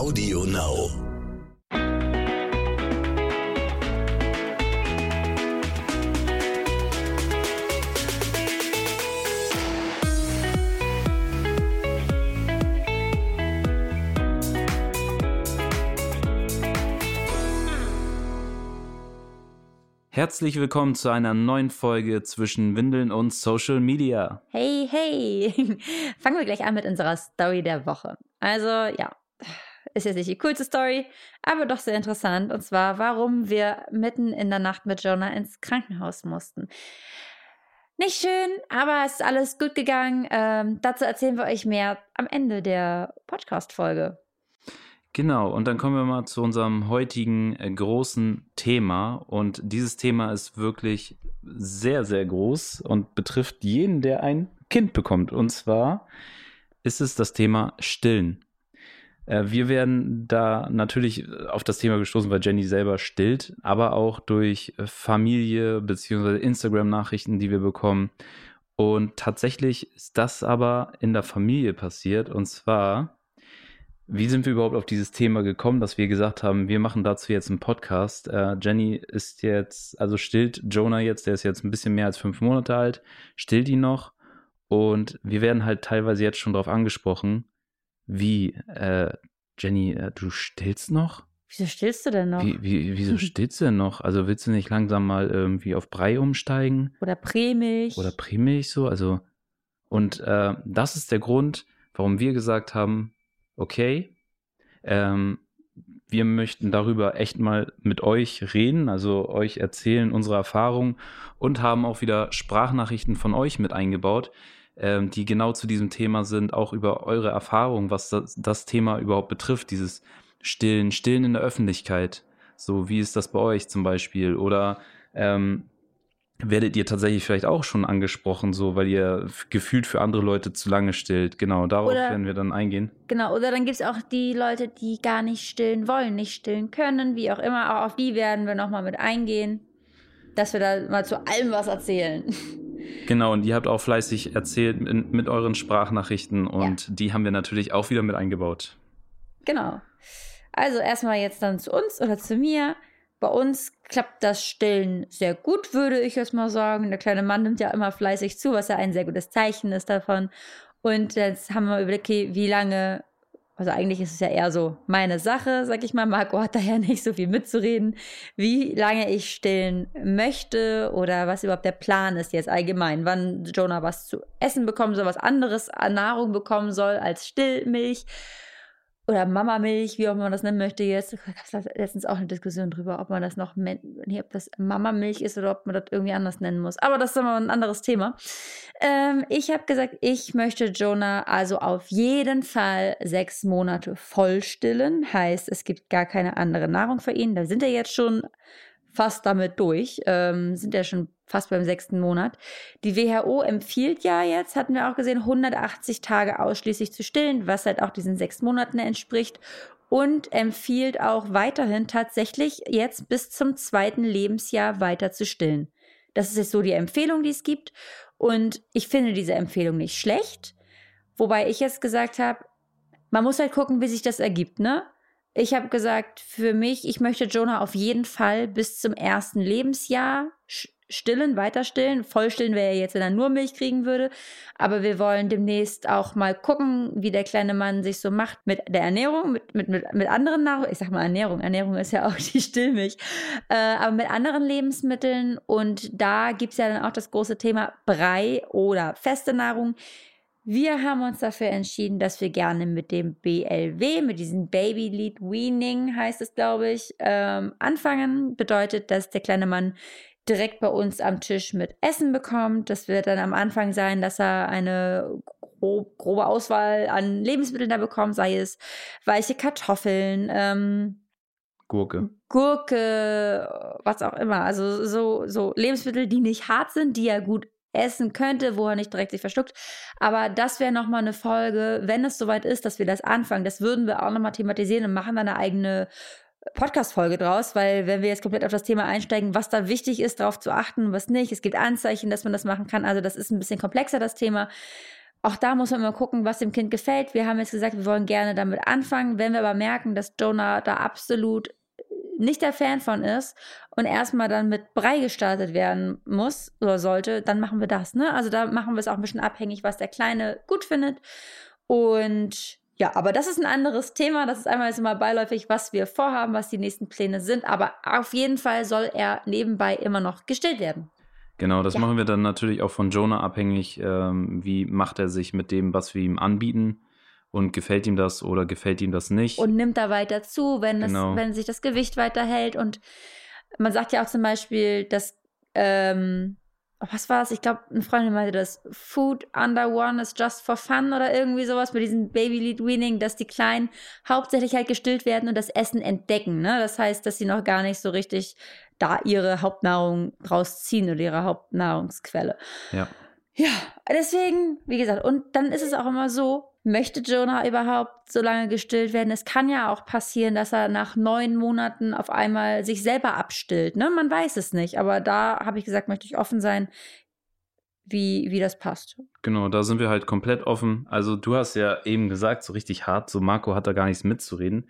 Audio Now. Herzlich willkommen zu einer neuen Folge zwischen Windeln und Social Media. Hey, hey! Fangen wir gleich an mit unserer Story der Woche. Also, ja, ist jetzt nicht die coolste Story, aber doch sehr interessant. Und zwar, warum wir mitten in der Nacht mit Jonah ins Krankenhaus mussten. Nicht schön, aber es ist alles gut gegangen. Ähm, dazu erzählen wir euch mehr am Ende der Podcast-Folge. Genau, und dann kommen wir mal zu unserem heutigen äh, großen Thema. Und dieses Thema ist wirklich sehr, sehr groß und betrifft jeden, der ein Kind bekommt. Und zwar ist es das Thema Stillen. Äh, wir werden da natürlich auf das Thema gestoßen, weil Jenny selber stillt, aber auch durch Familie bzw. Instagram-Nachrichten, die wir bekommen. Und tatsächlich ist das aber in der Familie passiert. Und zwar wie sind wir überhaupt auf dieses Thema gekommen, dass wir gesagt haben, wir machen dazu jetzt einen Podcast? Äh, Jenny ist jetzt, also stillt Jonah jetzt, der ist jetzt ein bisschen mehr als fünf Monate alt, stillt ihn noch. Und wir werden halt teilweise jetzt schon darauf angesprochen, wie, äh, Jenny, äh, du stillst noch? Wieso stillst du denn noch? Wie, wie, wieso stillst du denn noch? Also willst du nicht langsam mal irgendwie auf Brei umsteigen? Oder Prämilch? Oder Prämilch so? Also, und äh, das ist der Grund, warum wir gesagt haben, okay, ähm, wir möchten darüber echt mal mit euch reden, also euch erzählen unsere Erfahrungen und haben auch wieder Sprachnachrichten von euch mit eingebaut, ähm, die genau zu diesem Thema sind, auch über eure Erfahrungen, was das, das Thema überhaupt betrifft, dieses Stillen, Stillen in der Öffentlichkeit. So, wie ist das bei euch zum Beispiel? Oder ähm, werdet ihr tatsächlich vielleicht auch schon angesprochen, so weil ihr gefühlt für andere Leute zu lange stillt. Genau, darauf oder, werden wir dann eingehen. Genau, oder dann gibt es auch die Leute, die gar nicht stillen wollen, nicht stillen können, wie auch immer. Auch auf die werden wir nochmal mit eingehen, dass wir da mal zu allem was erzählen. Genau, und ihr habt auch fleißig erzählt mit, mit euren Sprachnachrichten und ja. die haben wir natürlich auch wieder mit eingebaut. Genau. Also erstmal jetzt dann zu uns oder zu mir. Bei uns klappt das Stillen sehr gut, würde ich jetzt mal sagen. Der kleine Mann nimmt ja immer fleißig zu, was ja ein sehr gutes Zeichen ist davon. Und jetzt haben wir überlegt, okay, wie lange, also eigentlich ist es ja eher so meine Sache, sag ich mal. Marco hat daher nicht so viel mitzureden, wie lange ich stillen möchte oder was überhaupt der Plan ist jetzt allgemein. Wann Jonah was zu essen bekommen soll, was anderes an Nahrung bekommen soll als Stillmilch oder Mamamilch, wie auch man das nennen möchte jetzt. Da gab es letztens auch eine Diskussion drüber, ob man das noch, nee, ob das Mamamilch ist oder ob man das irgendwie anders nennen muss. Aber das ist immer ein anderes Thema. Ähm, ich habe gesagt, ich möchte Jonah also auf jeden Fall sechs Monate voll stillen. Heißt, es gibt gar keine andere Nahrung für ihn. Da sind er jetzt schon fast damit durch, ähm, sind ja schon fast beim sechsten Monat. Die WHO empfiehlt ja jetzt, hatten wir auch gesehen, 180 Tage ausschließlich zu stillen, was halt auch diesen sechs Monaten entspricht. Und empfiehlt auch weiterhin tatsächlich jetzt bis zum zweiten Lebensjahr weiter zu stillen. Das ist jetzt so die Empfehlung, die es gibt. Und ich finde diese Empfehlung nicht schlecht. Wobei ich jetzt gesagt habe, man muss halt gucken, wie sich das ergibt, ne? Ich habe gesagt, für mich, ich möchte Jonah auf jeden Fall bis zum ersten Lebensjahr stillen, weiter stillen. Voll stillen wäre ja jetzt, wenn er nur Milch kriegen würde. Aber wir wollen demnächst auch mal gucken, wie der kleine Mann sich so macht mit der Ernährung, mit, mit, mit, anderen Nahrung. Ich sag mal Ernährung. Ernährung ist ja auch die Stillmilch. Äh, aber mit anderen Lebensmitteln. Und da gibt es ja dann auch das große Thema Brei oder feste Nahrung. Wir haben uns dafür entschieden, dass wir gerne mit dem BLW, mit diesem Baby Lead Weaning heißt es, glaube ich, ähm, anfangen. Bedeutet, dass der kleine Mann direkt bei uns am Tisch mit Essen bekommt. Das wird dann am Anfang sein, dass er eine grob, grobe Auswahl an Lebensmitteln da bekommt, sei es weiche Kartoffeln, ähm, Gurke. Gurke, was auch immer. Also so, so Lebensmittel, die nicht hart sind, die er gut essen könnte, wo er nicht direkt sich verschluckt. Aber das wäre nochmal eine Folge, wenn es soweit ist, dass wir das anfangen. Das würden wir auch nochmal thematisieren und machen dann eine eigene Podcast-Folge draus, weil wenn wir jetzt komplett auf das Thema einsteigen, was da wichtig ist, darauf zu achten, was nicht, es gibt Anzeichen, dass man das machen kann. Also das ist ein bisschen komplexer, das Thema. auch da muss man mal gucken, was dem Kind gefällt. Wir haben jetzt gesagt, wir wollen gerne damit anfangen. Wenn wir aber merken, dass Jonah da absolut nicht der Fan von ist und erstmal dann mit Brei gestartet werden muss oder sollte, dann machen wir das. Ne? Also da machen wir es auch ein bisschen abhängig, was der Kleine gut findet. Und ja, aber das ist ein anderes Thema. Das ist einmal jetzt mal beiläufig, was wir vorhaben, was die nächsten Pläne sind. Aber auf jeden Fall soll er nebenbei immer noch gestillt werden. Genau, das Ja. machen wir dann natürlich auch von Jonah abhängig. Ähm, wie macht er sich mit dem, was wir ihm anbieten? Und gefällt ihm das oder gefällt ihm das nicht? Und nimmt da weiter zu, wenn, es, Genau. wenn sich das Gewicht weiterhält. Und man sagt ja auch zum Beispiel, dass, ähm, was war das? Ich glaube, eine Freundin meinte das, Food under one is just for fun oder irgendwie sowas mit diesem Baby Lead Weaning, dass die Kleinen hauptsächlich halt gestillt werden und das Essen entdecken. Ne? Das heißt, dass sie noch gar nicht so richtig da ihre Hauptnahrung rausziehen oder ihre Hauptnahrungsquelle. ja. Ja, deswegen, wie gesagt, und dann ist es auch immer so, möchte Jonah überhaupt so lange gestillt werden? Es kann ja auch passieren, dass er nach neun Monaten auf einmal sich selber abstillt. Ne? Man weiß es nicht, aber da habe ich gesagt, möchte ich offen sein, wie, wie das passt. Genau, da sind wir halt komplett offen. Also du hast ja eben gesagt, so richtig hart, so Marco hat da gar nichts mitzureden.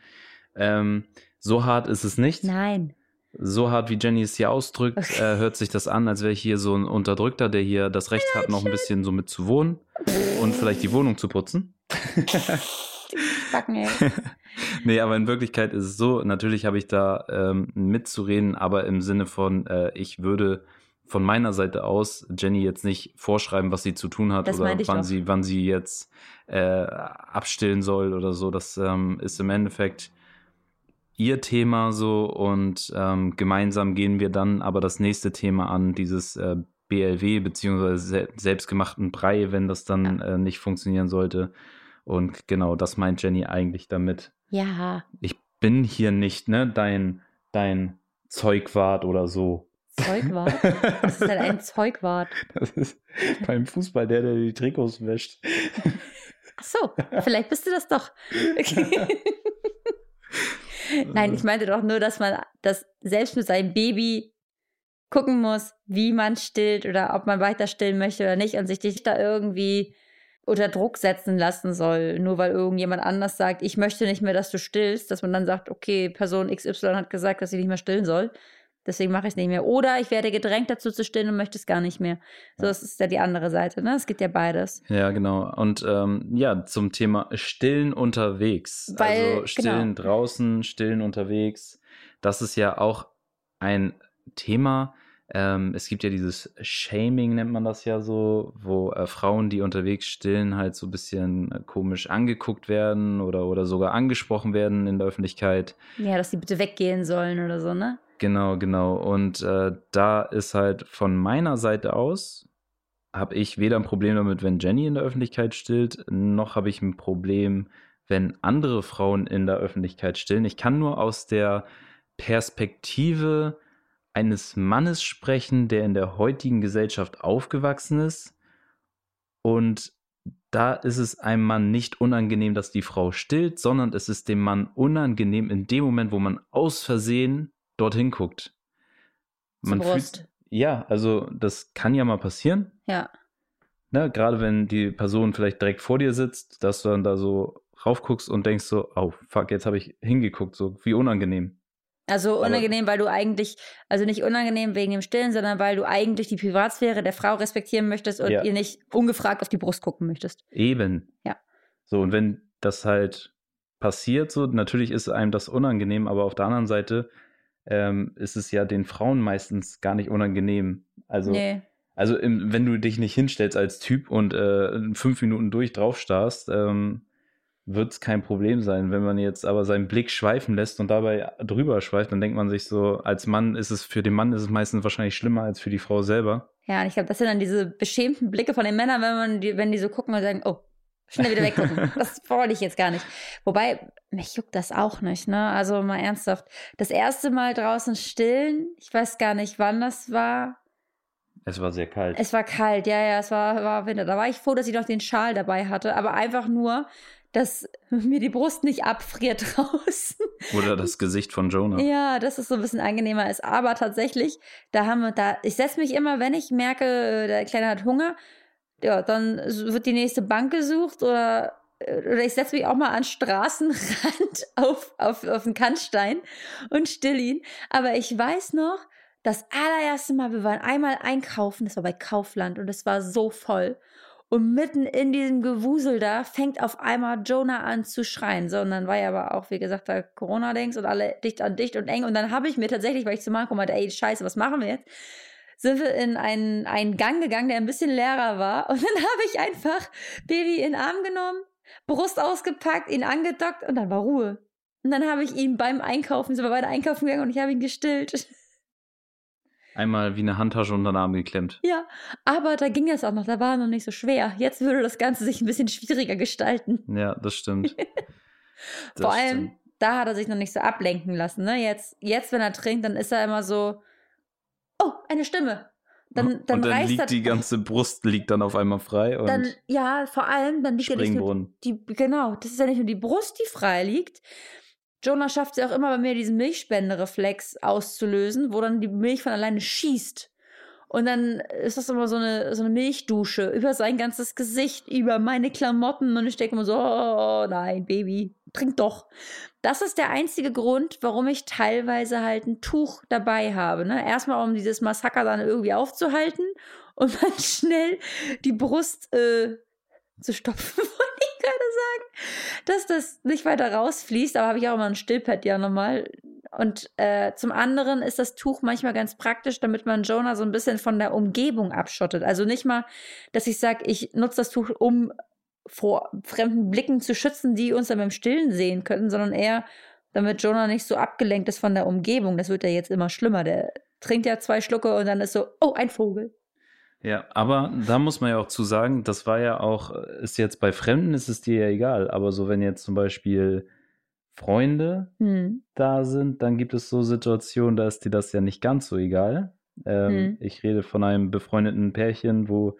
Ähm, so hart ist es nicht. Nein. So hart wie Jenny es hier ausdrückt, äh, hört sich das an, als wäre ich hier so ein Unterdrückter, der hier das Recht hat, noch ein bisschen so mit zu wohnen und vielleicht die Wohnung zu putzen. Backen, ey. nee, aber in Wirklichkeit ist es so, natürlich habe ich da ähm, mitzureden, aber im Sinne von, äh, ich würde von meiner Seite aus Jenny jetzt nicht vorschreiben, was sie zu tun hat Das oder wann doch. sie, wann sie jetzt äh, abstillen soll oder so. Das ähm, ist im Endeffekt ihr Thema so und ähm, gemeinsam gehen wir dann aber das nächste Thema an, dieses äh, BLW beziehungsweise se selbstgemachten Brei, wenn das dann äh, nicht funktionieren sollte. Und genau, das meint Jenny eigentlich damit. Ja, Ich bin hier nicht, ne, dein, dein Zeugwart oder so. Zeugwart. Was ist denn ein Zeugwart? Das ist beim Fußball der, der die Trikots wäscht. Ach so, vielleicht bist du das doch. Nein, ich meinte doch nur, dass man das selbst mit seinem Baby gucken muss, wie man stillt oder ob man weiter stillen möchte oder nicht und sich nicht da irgendwie unter Druck setzen lassen soll, nur weil irgendjemand anders sagt, ich möchte nicht mehr, dass du stillst, dass man dann sagt, okay, Person XY hat gesagt, dass sie nicht mehr stillen soll. Deswegen mache ich es nicht mehr. Oder ich werde gedrängt dazu zu stillen und möchte es gar nicht mehr. So, das ist ja die andere Seite, ne? Es gibt ja beides. Ja, genau. Und ähm, ja, zum Thema Stillen unterwegs. Weil- also Stillen draußen, Stillen unterwegs. Das ist ja auch ein Thema. Ähm, es gibt ja dieses Shaming, nennt man das ja so, wo äh, Frauen, die unterwegs stillen, halt so ein bisschen äh, komisch angeguckt werden oder, oder sogar angesprochen werden in der Öffentlichkeit. Ja, dass die bitte weggehen sollen oder so, ne? Genau, genau. Und äh, da ist halt von meiner Seite aus, habe ich weder ein Problem damit, wenn Jenny in der Öffentlichkeit stillt, noch habe ich ein Problem, wenn andere Frauen in der Öffentlichkeit stillen. Ich kann nur aus der Perspektive eines Mannes sprechen, der in der heutigen Gesellschaft aufgewachsen ist. Und da ist es einem Mann nicht unangenehm, dass die Frau stillt, sondern es ist dem Mann unangenehm in dem Moment, wo man aus Versehen dorthin guckt. Man fühlt, ja, also das kann ja mal passieren. Ja. Ne? Gerade wenn die Person vielleicht direkt vor dir sitzt, dass du dann da so raufguckst und denkst so, oh fuck, jetzt habe ich hingeguckt, so wie unangenehm. Also Aber- unangenehm, weil du eigentlich, also nicht unangenehm wegen dem Stillen, sondern weil du eigentlich die Privatsphäre der Frau respektieren möchtest und Ja. ihr nicht ungefragt auf die Brust gucken möchtest. Eben. Ja. So, und wenn das halt passiert, so, natürlich ist einem das unangenehm, aber auf der anderen Seite ähm, ist es ja den Frauen meistens gar nicht unangenehm. Also, nee. also im, wenn du dich nicht hinstellst als Typ und äh, fünf Minuten durch drauf starrst, ähm, wird es kein Problem sein. Wenn man jetzt aber seinen Blick schweifen lässt und dabei drüber schweift, dann denkt man sich so, als Mann ist es für den Mann ist es meistens wahrscheinlich schlimmer als für die Frau selber. Ja, und ich glaube, das sind dann diese beschämten Blicke von den Männern, wenn man die, wenn die so gucken und sagen, oh, schnell wieder weggucken. das wollte ich jetzt gar nicht. Wobei, mich juckt das auch nicht, ne? Also mal ernsthaft. Das erste Mal draußen stillen, ich weiß gar nicht, wann das war. Es war sehr kalt. Es war kalt, ja, ja, es war, war Winter. Da war ich froh, dass ich noch den Schal dabei hatte, aber einfach nur, dass mir die Brust nicht abfriert draußen. Oder das Gesicht von Jonah. Ja, dass es so ein bisschen angenehmer ist. Aber tatsächlich, da haben wir da, ich setze mich immer, wenn ich merke, äh, der Kleine hat Hunger, ja, dann wird die nächste Bank gesucht oder, oder ich setze mich auch mal an Straßenrand auf, auf, auf den Kannstein und still ihn. Aber ich weiß noch, das allererste Mal, wir waren einmal einkaufen, das war bei Kaufland und es war so voll. Und mitten in diesem Gewusel da fängt auf einmal Jonah an zu schreien. So, und dann war ja aber auch, wie gesagt, da Corona-Dings und alle dicht an dicht und eng. Und dann habe ich mir tatsächlich, weil ich zu Marco meinte, ey, scheiße, was machen wir jetzt? Sind wir in einen, einen Gang gegangen, der ein bisschen leerer war. Und dann habe ich einfach Baby in den Arm genommen, Brust ausgepackt, ihn angedockt und dann war Ruhe. Und dann habe ich ihn beim Einkaufen, sind wir beide einkaufen gegangen und ich habe ihn gestillt. Einmal wie eine Handtasche unter den Arm geklemmt. Ja, aber da ging es auch noch, da war er noch nicht so schwer. Jetzt würde das Ganze sich ein bisschen schwieriger gestalten. Ja, das stimmt. Das Vor allem, stimmt. da hat er sich noch nicht so ablenken lassen. Ne? Jetzt, jetzt, wenn er trinkt, dann ist er immer so, oh, eine Stimme. Dann, dann, und dann liegt er, die ganze Brust liegt dann auf einmal frei. Und dann, ja, vor allem, dann liegt ja nicht nur die, genau, das ist ja nicht nur die Brust, die frei liegt, Jonah schafft es ja auch immer bei mir, diesen Milchspendereflex auszulösen, wo dann die Milch von alleine schießt. Und dann ist das immer so eine, so eine Milchdusche über sein ganzes Gesicht, über meine Klamotten. Und ich denke immer so, oh nein, Baby, trink doch. Das ist der einzige Grund, warum ich teilweise halt ein Tuch dabei habe. Ne? Erstmal, um dieses Massaker dann irgendwie aufzuhalten und dann schnell die Brust äh, zu stopfen, gerade sagen, dass das nicht weiter rausfließt, aber habe ich auch immer ein Stillpad ja nochmal. Und äh, zum anderen ist das Tuch manchmal ganz praktisch, damit man Jonah so ein bisschen von der Umgebung abschottet. Also nicht mal, dass ich sage, ich nutze das Tuch, um vor fremden Blicken zu schützen, die uns dann beim Stillen sehen könnten, sondern eher, damit Jonah nicht so abgelenkt ist von der Umgebung. Das wird ja jetzt immer schlimmer. Der trinkt ja zwei Schlucke und dann ist so, oh, ein Vogel. Ja, aber da muss man ja auch zu sagen, das war ja auch, ist jetzt bei Fremden ist es dir ja egal, aber so wenn jetzt zum Beispiel Freunde hm. da sind, dann gibt es so Situationen, da ist dir das ja nicht ganz so egal. Ähm, hm. Ich rede von einem befreundeten Pärchen, wo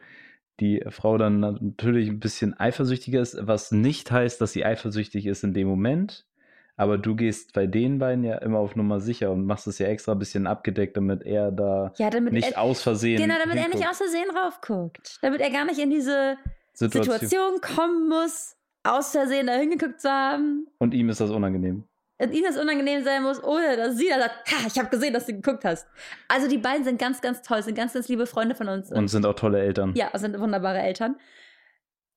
die Frau dann natürlich ein bisschen eifersüchtiger ist, was nicht heißt, dass sie eifersüchtig ist in dem Moment, aber du gehst bei den beiden ja immer auf Nummer sicher und machst es ja extra ein bisschen abgedeckt, damit er da ja, damit nicht er, aus Versehen. Genau, damit hinguckt. er nicht aus Versehen raufguckt. Damit er gar nicht in diese Situation, Situation kommen muss, aus Versehen da hingeguckt zu haben. Und ihm ist das unangenehm. Und ihm das unangenehm sein muss, ohne dass sie dann sagt, ha, ich habe gesehen, dass du geguckt hast. Also die beiden sind ganz, ganz toll, sind ganz, ganz liebe Freunde von uns. Und, und sind auch tolle Eltern. Ja, sind wunderbare Eltern.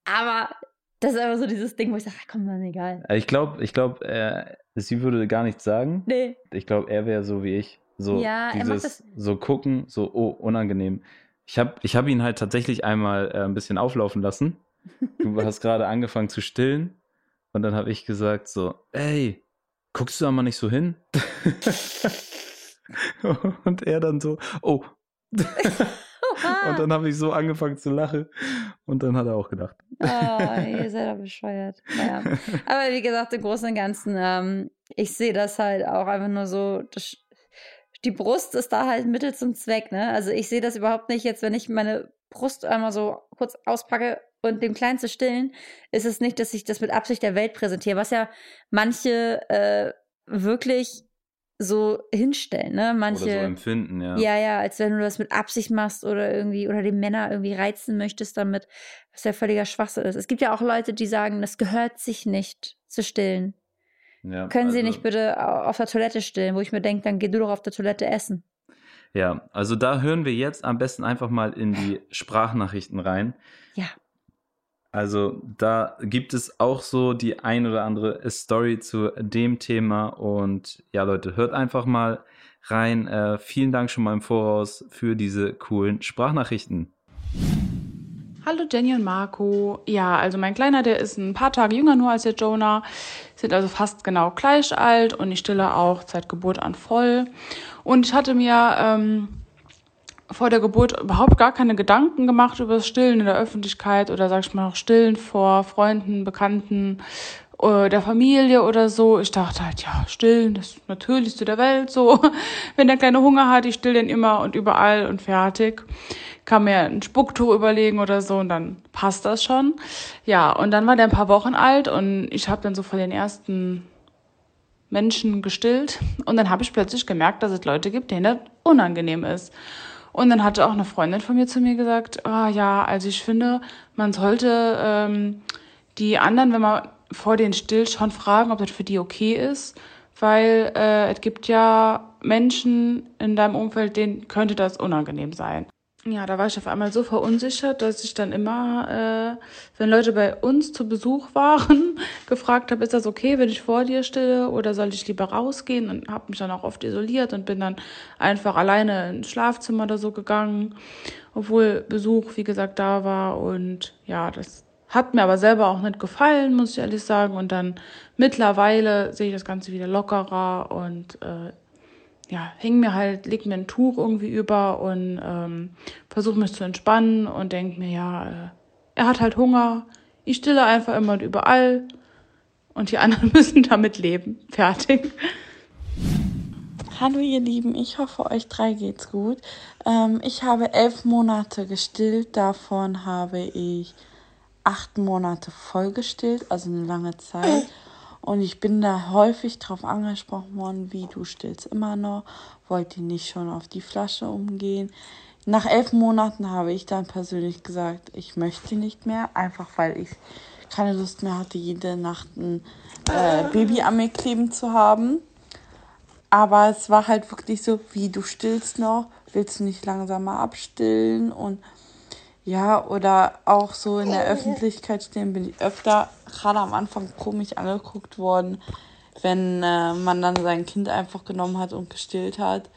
Aber das ist einfach so dieses Ding, wo ich sage, komm, dann egal. Ich glaube, ich glaube, äh, sie würde gar nichts sagen. Nee. Ich glaube, er wäre so wie ich. So ja, dieses, er so gucken, so, oh, unangenehm. Ich habe ich hab ihn halt tatsächlich einmal äh, ein bisschen auflaufen lassen. Du hast gerade angefangen zu stillen. Und dann habe ich gesagt so, ey, guckst du da mal nicht so hin? und er dann so, oh. und dann habe ich so angefangen zu lachen. Und dann hat er auch gedacht. Oh, ihr seid doch bescheuert. Naja. Aber wie gesagt, im Großen und Ganzen, ähm, ich sehe das halt auch einfach nur so, das, die Brust ist da halt Mittel zum Zweck, ne? Also ich sehe das überhaupt nicht jetzt, wenn ich meine Brust einmal so kurz auspacke und dem Kleinen zu stillen, ist es nicht, dass ich das mit Absicht der Welt präsentiere, was ja manche äh, wirklich so hinstellen, ne? Manche. Oder so empfinden, ja. Ja, ja, als wenn du das mit Absicht machst oder irgendwie, oder die Männer irgendwie reizen möchtest damit, was ja völliger Schwachsinn ist. Es gibt ja auch Leute, die sagen, das gehört sich nicht zu stillen. Ja, Können also, Sie nicht bitte auf der Toilette stillen, wo ich mir denke, dann geh du doch auf der Toilette essen. Ja, also da hören wir jetzt am besten einfach mal in die Sprachnachrichten rein. Ja. Also da gibt es auch so die ein oder andere Story zu dem Thema. Und ja, Leute, hört einfach mal rein. Äh, vielen Dank schon mal im Voraus für diese coolen Sprachnachrichten. Hallo Jenny und Marco. Ja, also mein Kleiner, der ist ein paar Tage jünger nur als der Jonah, sind also fast genau gleich alt und ich stille auch seit Geburt an voll. Und ich hatte mir ähm, vor der Geburt überhaupt gar keine Gedanken gemacht über das Stillen in der Öffentlichkeit oder sag ich mal auch Stillen vor Freunden, Bekannten, äh, der Familie oder so. Ich dachte halt, ja, stillen, das Natürlichste der Welt, so. Wenn der kleine Hunger hat, ich still den immer und überall und fertig. Kann mir ein Spucktuch überlegen oder so und dann passt das schon. Ja, und dann war der ein paar Wochen alt und ich habe dann so vor den ersten Menschen gestillt und dann habe ich plötzlich gemerkt, dass es Leute gibt, denen das unangenehm ist. Und dann hatte auch eine Freundin von mir zu mir gesagt, ah ja, also ich finde, man sollte ähm, die anderen, wenn man vor denen stillt, schon fragen, ob das für die okay ist, weil äh, es gibt ja Menschen in deinem Umfeld, denen könnte das unangenehm sein. Ja, da war ich auf einmal so verunsichert, dass ich dann immer, äh, wenn Leute bei uns zu Besuch waren, gefragt habe, ist das okay, wenn ich vor dir stille oder soll ich lieber rausgehen? Und habe mich dann auch oft isoliert und bin dann einfach alleine ins Schlafzimmer oder so gegangen, obwohl Besuch, wie gesagt, da war. Und ja, das hat mir aber selber auch nicht gefallen, muss ich ehrlich sagen. Und dann mittlerweile sehe ich das Ganze wieder lockerer und äh, ja, häng mir halt, leg mir ein Tuch irgendwie über und ähm, versuche mich zu entspannen und denke mir, ja, äh, er hat halt Hunger, ich stille einfach immer und überall und die anderen müssen damit leben. Fertig. Hallo ihr Lieben, ich hoffe euch drei geht's gut. Ähm, ich habe elf Monate gestillt, davon habe ich acht Monate voll gestillt, also eine lange Zeit. Und ich bin da häufig drauf angesprochen worden, wie du stillst immer noch, wollt ihr nicht schon auf die Flasche umgehen. Nach elf Monaten habe ich dann persönlich gesagt, ich möchte nicht mehr, einfach weil ich keine Lust mehr hatte, jede Nacht ein äh, Baby an mir kleben zu haben. Aber es war halt wirklich so, wie du stillst noch, willst du nicht langsamer abstillen und ja, oder auch so in der Öffentlichkeit stehen bin ich öfter, gerade am Anfang, komisch angeguckt worden, wenn äh, man dann sein Kind einfach genommen hat und gestillt hat.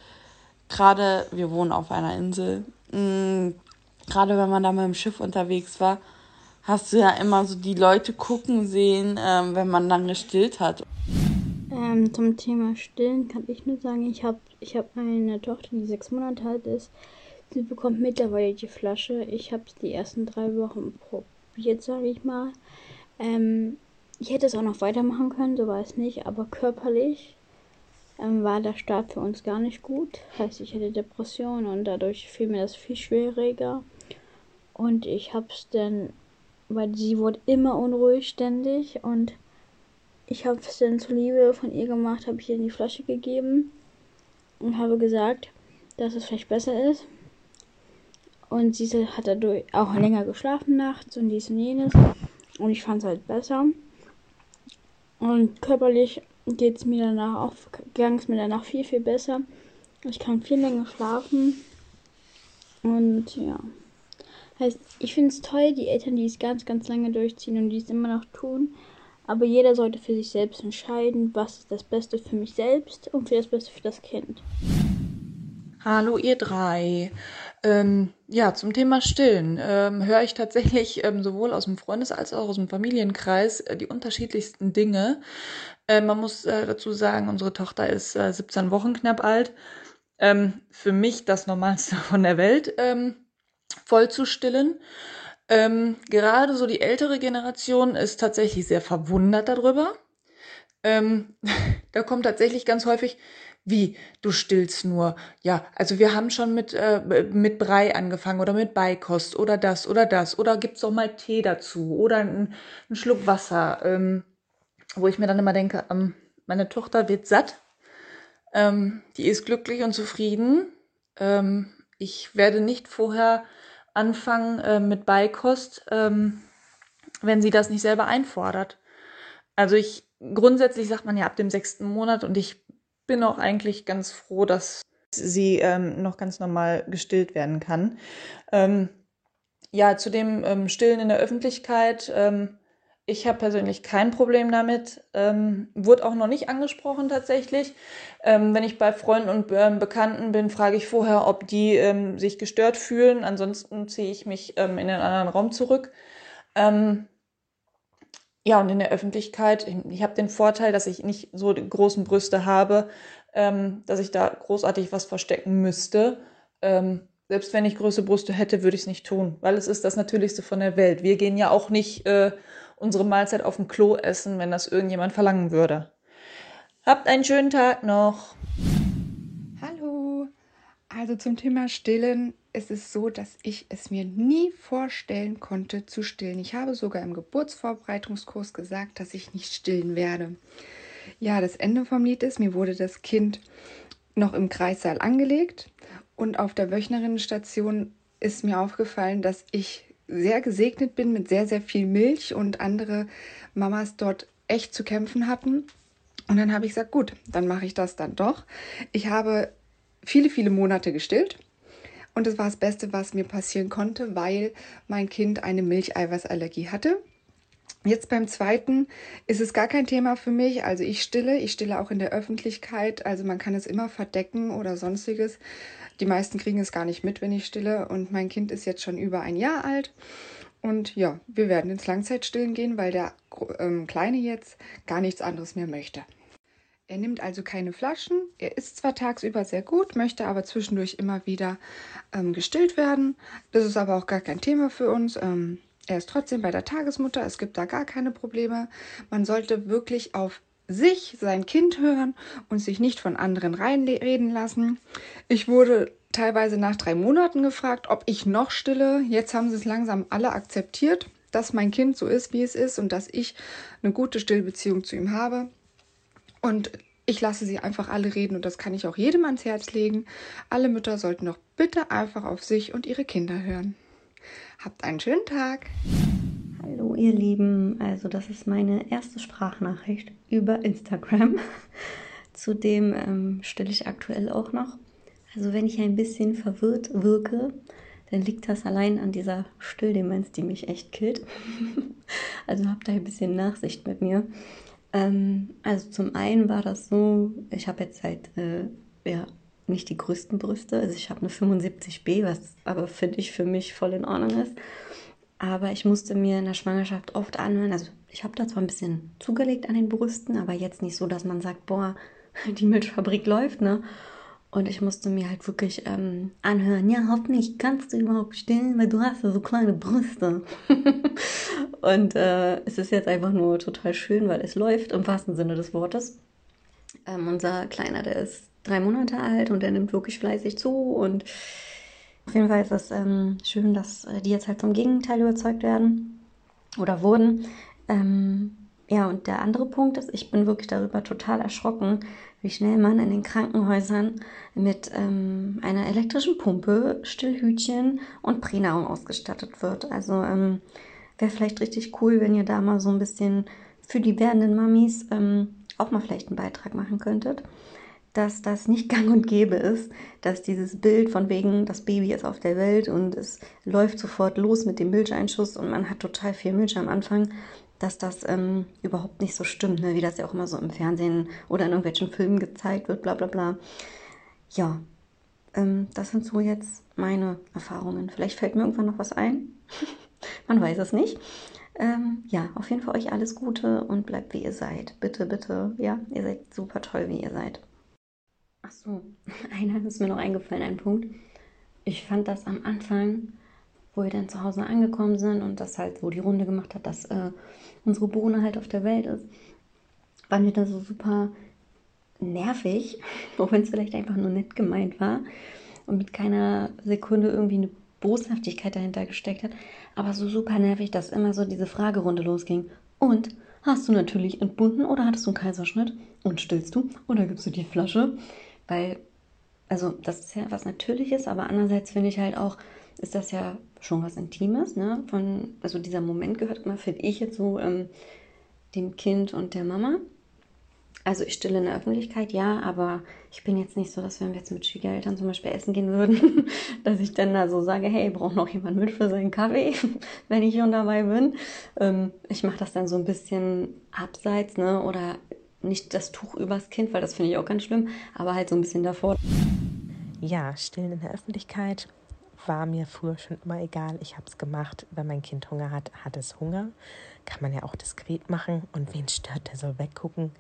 Gerade, wir wohnen auf einer Insel, mh, mm, gerade wenn man da mit dem Schiff unterwegs war, hast du ja immer so die Leute gucken sehen, äh, wenn man dann gestillt hat. Ähm, zum Thema Stillen kann ich nur sagen, ich habe ich hab eine Tochter, die sechs Monate alt ist. Sie bekommt mittlerweile die Flasche. Ich habe es die ersten drei Wochen probiert, sage ich mal. Ähm, ich hätte es auch noch weitermachen können, so war es nicht, aber körperlich ähm, war der Start für uns gar nicht gut. Heißt, ich hatte Depressionen und dadurch fiel mir das viel schwieriger. Und ich habe es dann, weil sie wurde immer unruhig ständig und ich habe es dann zuliebe von ihr gemacht, habe ich ihr die Flasche gegeben und habe gesagt, dass es vielleicht besser ist. Und sie hat dadurch auch länger geschlafen nachts und dies und jenes. Und ich fand es halt besser. Und körperlich geht es mir danach auch, ging es mir danach viel, viel besser. Ich kann viel länger schlafen. Und ja. Heißt, ich finde es toll, die Eltern, die es ganz, ganz lange durchziehen und die es immer noch tun. Aber jeder sollte für sich selbst entscheiden, was ist das Beste für mich selbst und für das Beste für das Kind. Hallo ihr drei. Ähm, ja, zum Thema Stillen ähm, höre ich tatsächlich ähm, sowohl aus dem Freundes- als auch aus dem Familienkreis äh, die unterschiedlichsten Dinge. Äh, man muss äh, dazu sagen, unsere Tochter ist 17 äh, Wochen knapp alt. Ähm, für mich das Normalste von der Welt, ähm, voll zu stillen. Ähm, gerade so die ältere Generation ist tatsächlich sehr verwundert darüber. da kommt tatsächlich ganz häufig, wie, du stillst nur? Ja, also wir haben schon mit, äh, mit Brei angefangen oder mit Beikost oder das oder das. Oder gibt's auch mal Tee dazu oder einen, einen Schluck Wasser. Ähm, wo ich mir dann immer denke, ähm, meine Tochter wird satt. Ähm, die ist glücklich und zufrieden. Ähm, ich werde nicht vorher anfangen äh, mit Beikost, ähm, wenn sie das nicht selber einfordert. Also ich grundsätzlich sagt man ja ab dem sechsten Monat und ich bin auch eigentlich ganz froh, dass sie ähm, noch ganz normal gestillt werden kann. Ähm, ja, zu dem ähm, Stillen in der Öffentlichkeit. Ähm, ich habe persönlich kein Problem damit. Ähm, wurde auch noch nicht angesprochen tatsächlich. Ähm, wenn ich bei Freunden und Bekannten bin, frage ich vorher, ob die sich gestört fühlen. Ansonsten ziehe ich mich in einen anderen Raum zurück. Ähm, ja, und in der Öffentlichkeit, ich, ich habe den Vorteil, dass ich nicht so die großen Brüste habe, ähm, dass ich da großartig was verstecken müsste. Ähm, selbst wenn ich große Brüste hätte, würde ich es nicht tun, weil es ist das Natürlichste von der Welt. Wir gehen ja auch nicht äh, unsere Mahlzeit auf dem Klo essen, wenn das irgendjemand verlangen würde. Habt einen schönen Tag noch. Also zum Thema Stillen ist es so, dass ich es mir nie vorstellen konnte zu stillen. Ich habe sogar im Geburtsvorbereitungskurs gesagt, dass ich nicht stillen werde. Ja, das Ende vom Lied ist, mir wurde das Kind noch im Kreissaal angelegt Und auf der Wöchnerinnenstation ist mir aufgefallen, dass ich sehr gesegnet bin mit sehr, sehr viel Milch und andere Mamas dort echt zu kämpfen hatten. Und dann habe ich gesagt, gut, dann mache ich das dann doch. Ich habe viele, viele Monate gestillt. Und das war das Beste, was mir passieren konnte, weil mein Kind eine Milcheiweißallergie hatte. Jetzt beim zweiten ist es gar kein Thema für mich. Also ich stille, ich stille auch in der Öffentlichkeit. Also man kann es immer verdecken oder sonstiges. Die meisten kriegen es gar nicht mit, wenn ich stille. Und mein Kind ist jetzt schon über ein Jahr alt. Und ja, wir werden ins Langzeitstillen gehen, weil der ähm, Kleine jetzt gar nichts anderes mehr möchte. Er nimmt also keine Flaschen. Er isst zwar tagsüber sehr gut, möchte aber zwischendurch immer wieder ähm, gestillt werden. Das ist aber auch gar kein Thema für uns. Ähm, er ist trotzdem bei der Tagesmutter, es gibt da gar keine Probleme. Man sollte wirklich auf sich, sein Kind hören und sich nicht von anderen reinreden lassen. Ich wurde teilweise nach drei Monaten gefragt, ob ich noch stille. Jetzt haben sie es langsam alle akzeptiert, dass mein Kind so ist, wie es ist und dass ich eine gute Stillbeziehung zu ihm habe. Und ich lasse sie einfach alle reden und das kann ich auch jedem ans Herz legen. Alle Mütter sollten doch bitte einfach auf sich und ihre Kinder hören. Habt einen schönen Tag. Hallo ihr Lieben, also das ist meine erste Sprachnachricht über Instagram. Zudem ähm, stelle ich aktuell auch noch. Also wenn ich ein bisschen verwirrt wirke, dann liegt das allein an dieser Stilldemenz, die mich echt killt. also habt da ein bisschen Nachsicht mit mir. Ähm, also zum einen war das so, ich habe jetzt halt äh, ja, nicht die größten Brüste. Also ich habe eine 75b, was aber finde ich für mich voll in Ordnung ist. Aber ich musste mir in der Schwangerschaft oft anhören, also ich habe da zwar ein bisschen zugelegt an den Brüsten, aber jetzt nicht so, dass man sagt, boah, die Milchfabrik läuft, ne? Und ich musste mir halt wirklich ähm, anhören, ja, hoffentlich kannst du überhaupt stillen, weil du hast ja so kleine Brüste. und äh, es ist jetzt einfach nur total schön, weil es läuft im wahrsten Sinne des Wortes. Ähm, unser Kleiner, der ist drei Monate alt und der nimmt wirklich fleißig zu. Und auf jeden Fall ist es ähm, schön, dass äh, die jetzt halt vom Gegenteil überzeugt werden oder wurden. Ähm, ja, und der andere Punkt ist, ich bin wirklich darüber total erschrocken, wie schnell man in den Krankenhäusern mit ähm, einer elektrischen Pumpe, Stillhütchen und Pränahrung ausgestattet wird. Also ähm, wäre vielleicht richtig cool, wenn ihr da mal so ein bisschen für die werdenden Mamis ähm, auch mal vielleicht einen Beitrag machen könntet dass das nicht gang und gäbe ist, dass dieses Bild von wegen, das Baby ist auf der Welt und es läuft sofort los mit dem Milcheinschuss und man hat total viel Milch am Anfang, dass das ähm, überhaupt nicht so stimmt, ne? wie das ja auch immer so im Fernsehen oder in irgendwelchen Filmen gezeigt wird, bla bla bla. Ja, ähm, das sind so jetzt meine Erfahrungen. Vielleicht fällt mir irgendwann noch was ein. man weiß es nicht. Ähm, ja, auf jeden Fall euch alles Gute und bleibt wie ihr seid. Bitte, bitte. Ja, ihr seid super toll, wie ihr seid. Ach so, einer ist mir noch eingefallen, ein Punkt. Ich fand das am Anfang, wo wir dann zu Hause angekommen sind und das halt so die Runde gemacht hat, dass äh, unsere Bohne halt auf der Welt ist, fand ich das so super nervig, auch wenn es vielleicht einfach nur nett gemeint war und mit keiner Sekunde irgendwie eine Boshaftigkeit dahinter gesteckt hat, aber so super nervig, dass immer so diese Fragerunde losging. Und hast du natürlich entbunden oder hattest du einen Kaiserschnitt? Und stillst du oder gibst du die Flasche? Weil, also das ist ja was Natürliches, aber andererseits finde ich halt auch, ist das ja schon was Intimes, ne? Von, also dieser Moment gehört immer, finde ich jetzt so, ähm, dem Kind und der Mama. Also ich stille in der Öffentlichkeit, ja, aber ich bin jetzt nicht so, dass wenn wir jetzt mit Schwiegereltern zum Beispiel essen gehen würden, dass ich dann da so sage, hey, braucht noch jemand mit für seinen Kaffee, wenn ich schon dabei bin. Ähm, ich mache das dann so ein bisschen abseits, ne? Oder nicht das Tuch übers Kind, weil das finde ich auch ganz schlimm, aber halt so ein bisschen davor. Ja, stillen in der Öffentlichkeit war mir früher schon immer egal. Ich habe es gemacht, wenn mein Kind Hunger hat, hat es Hunger. Kann man ja auch diskret machen und wen stört, der soll weggucken.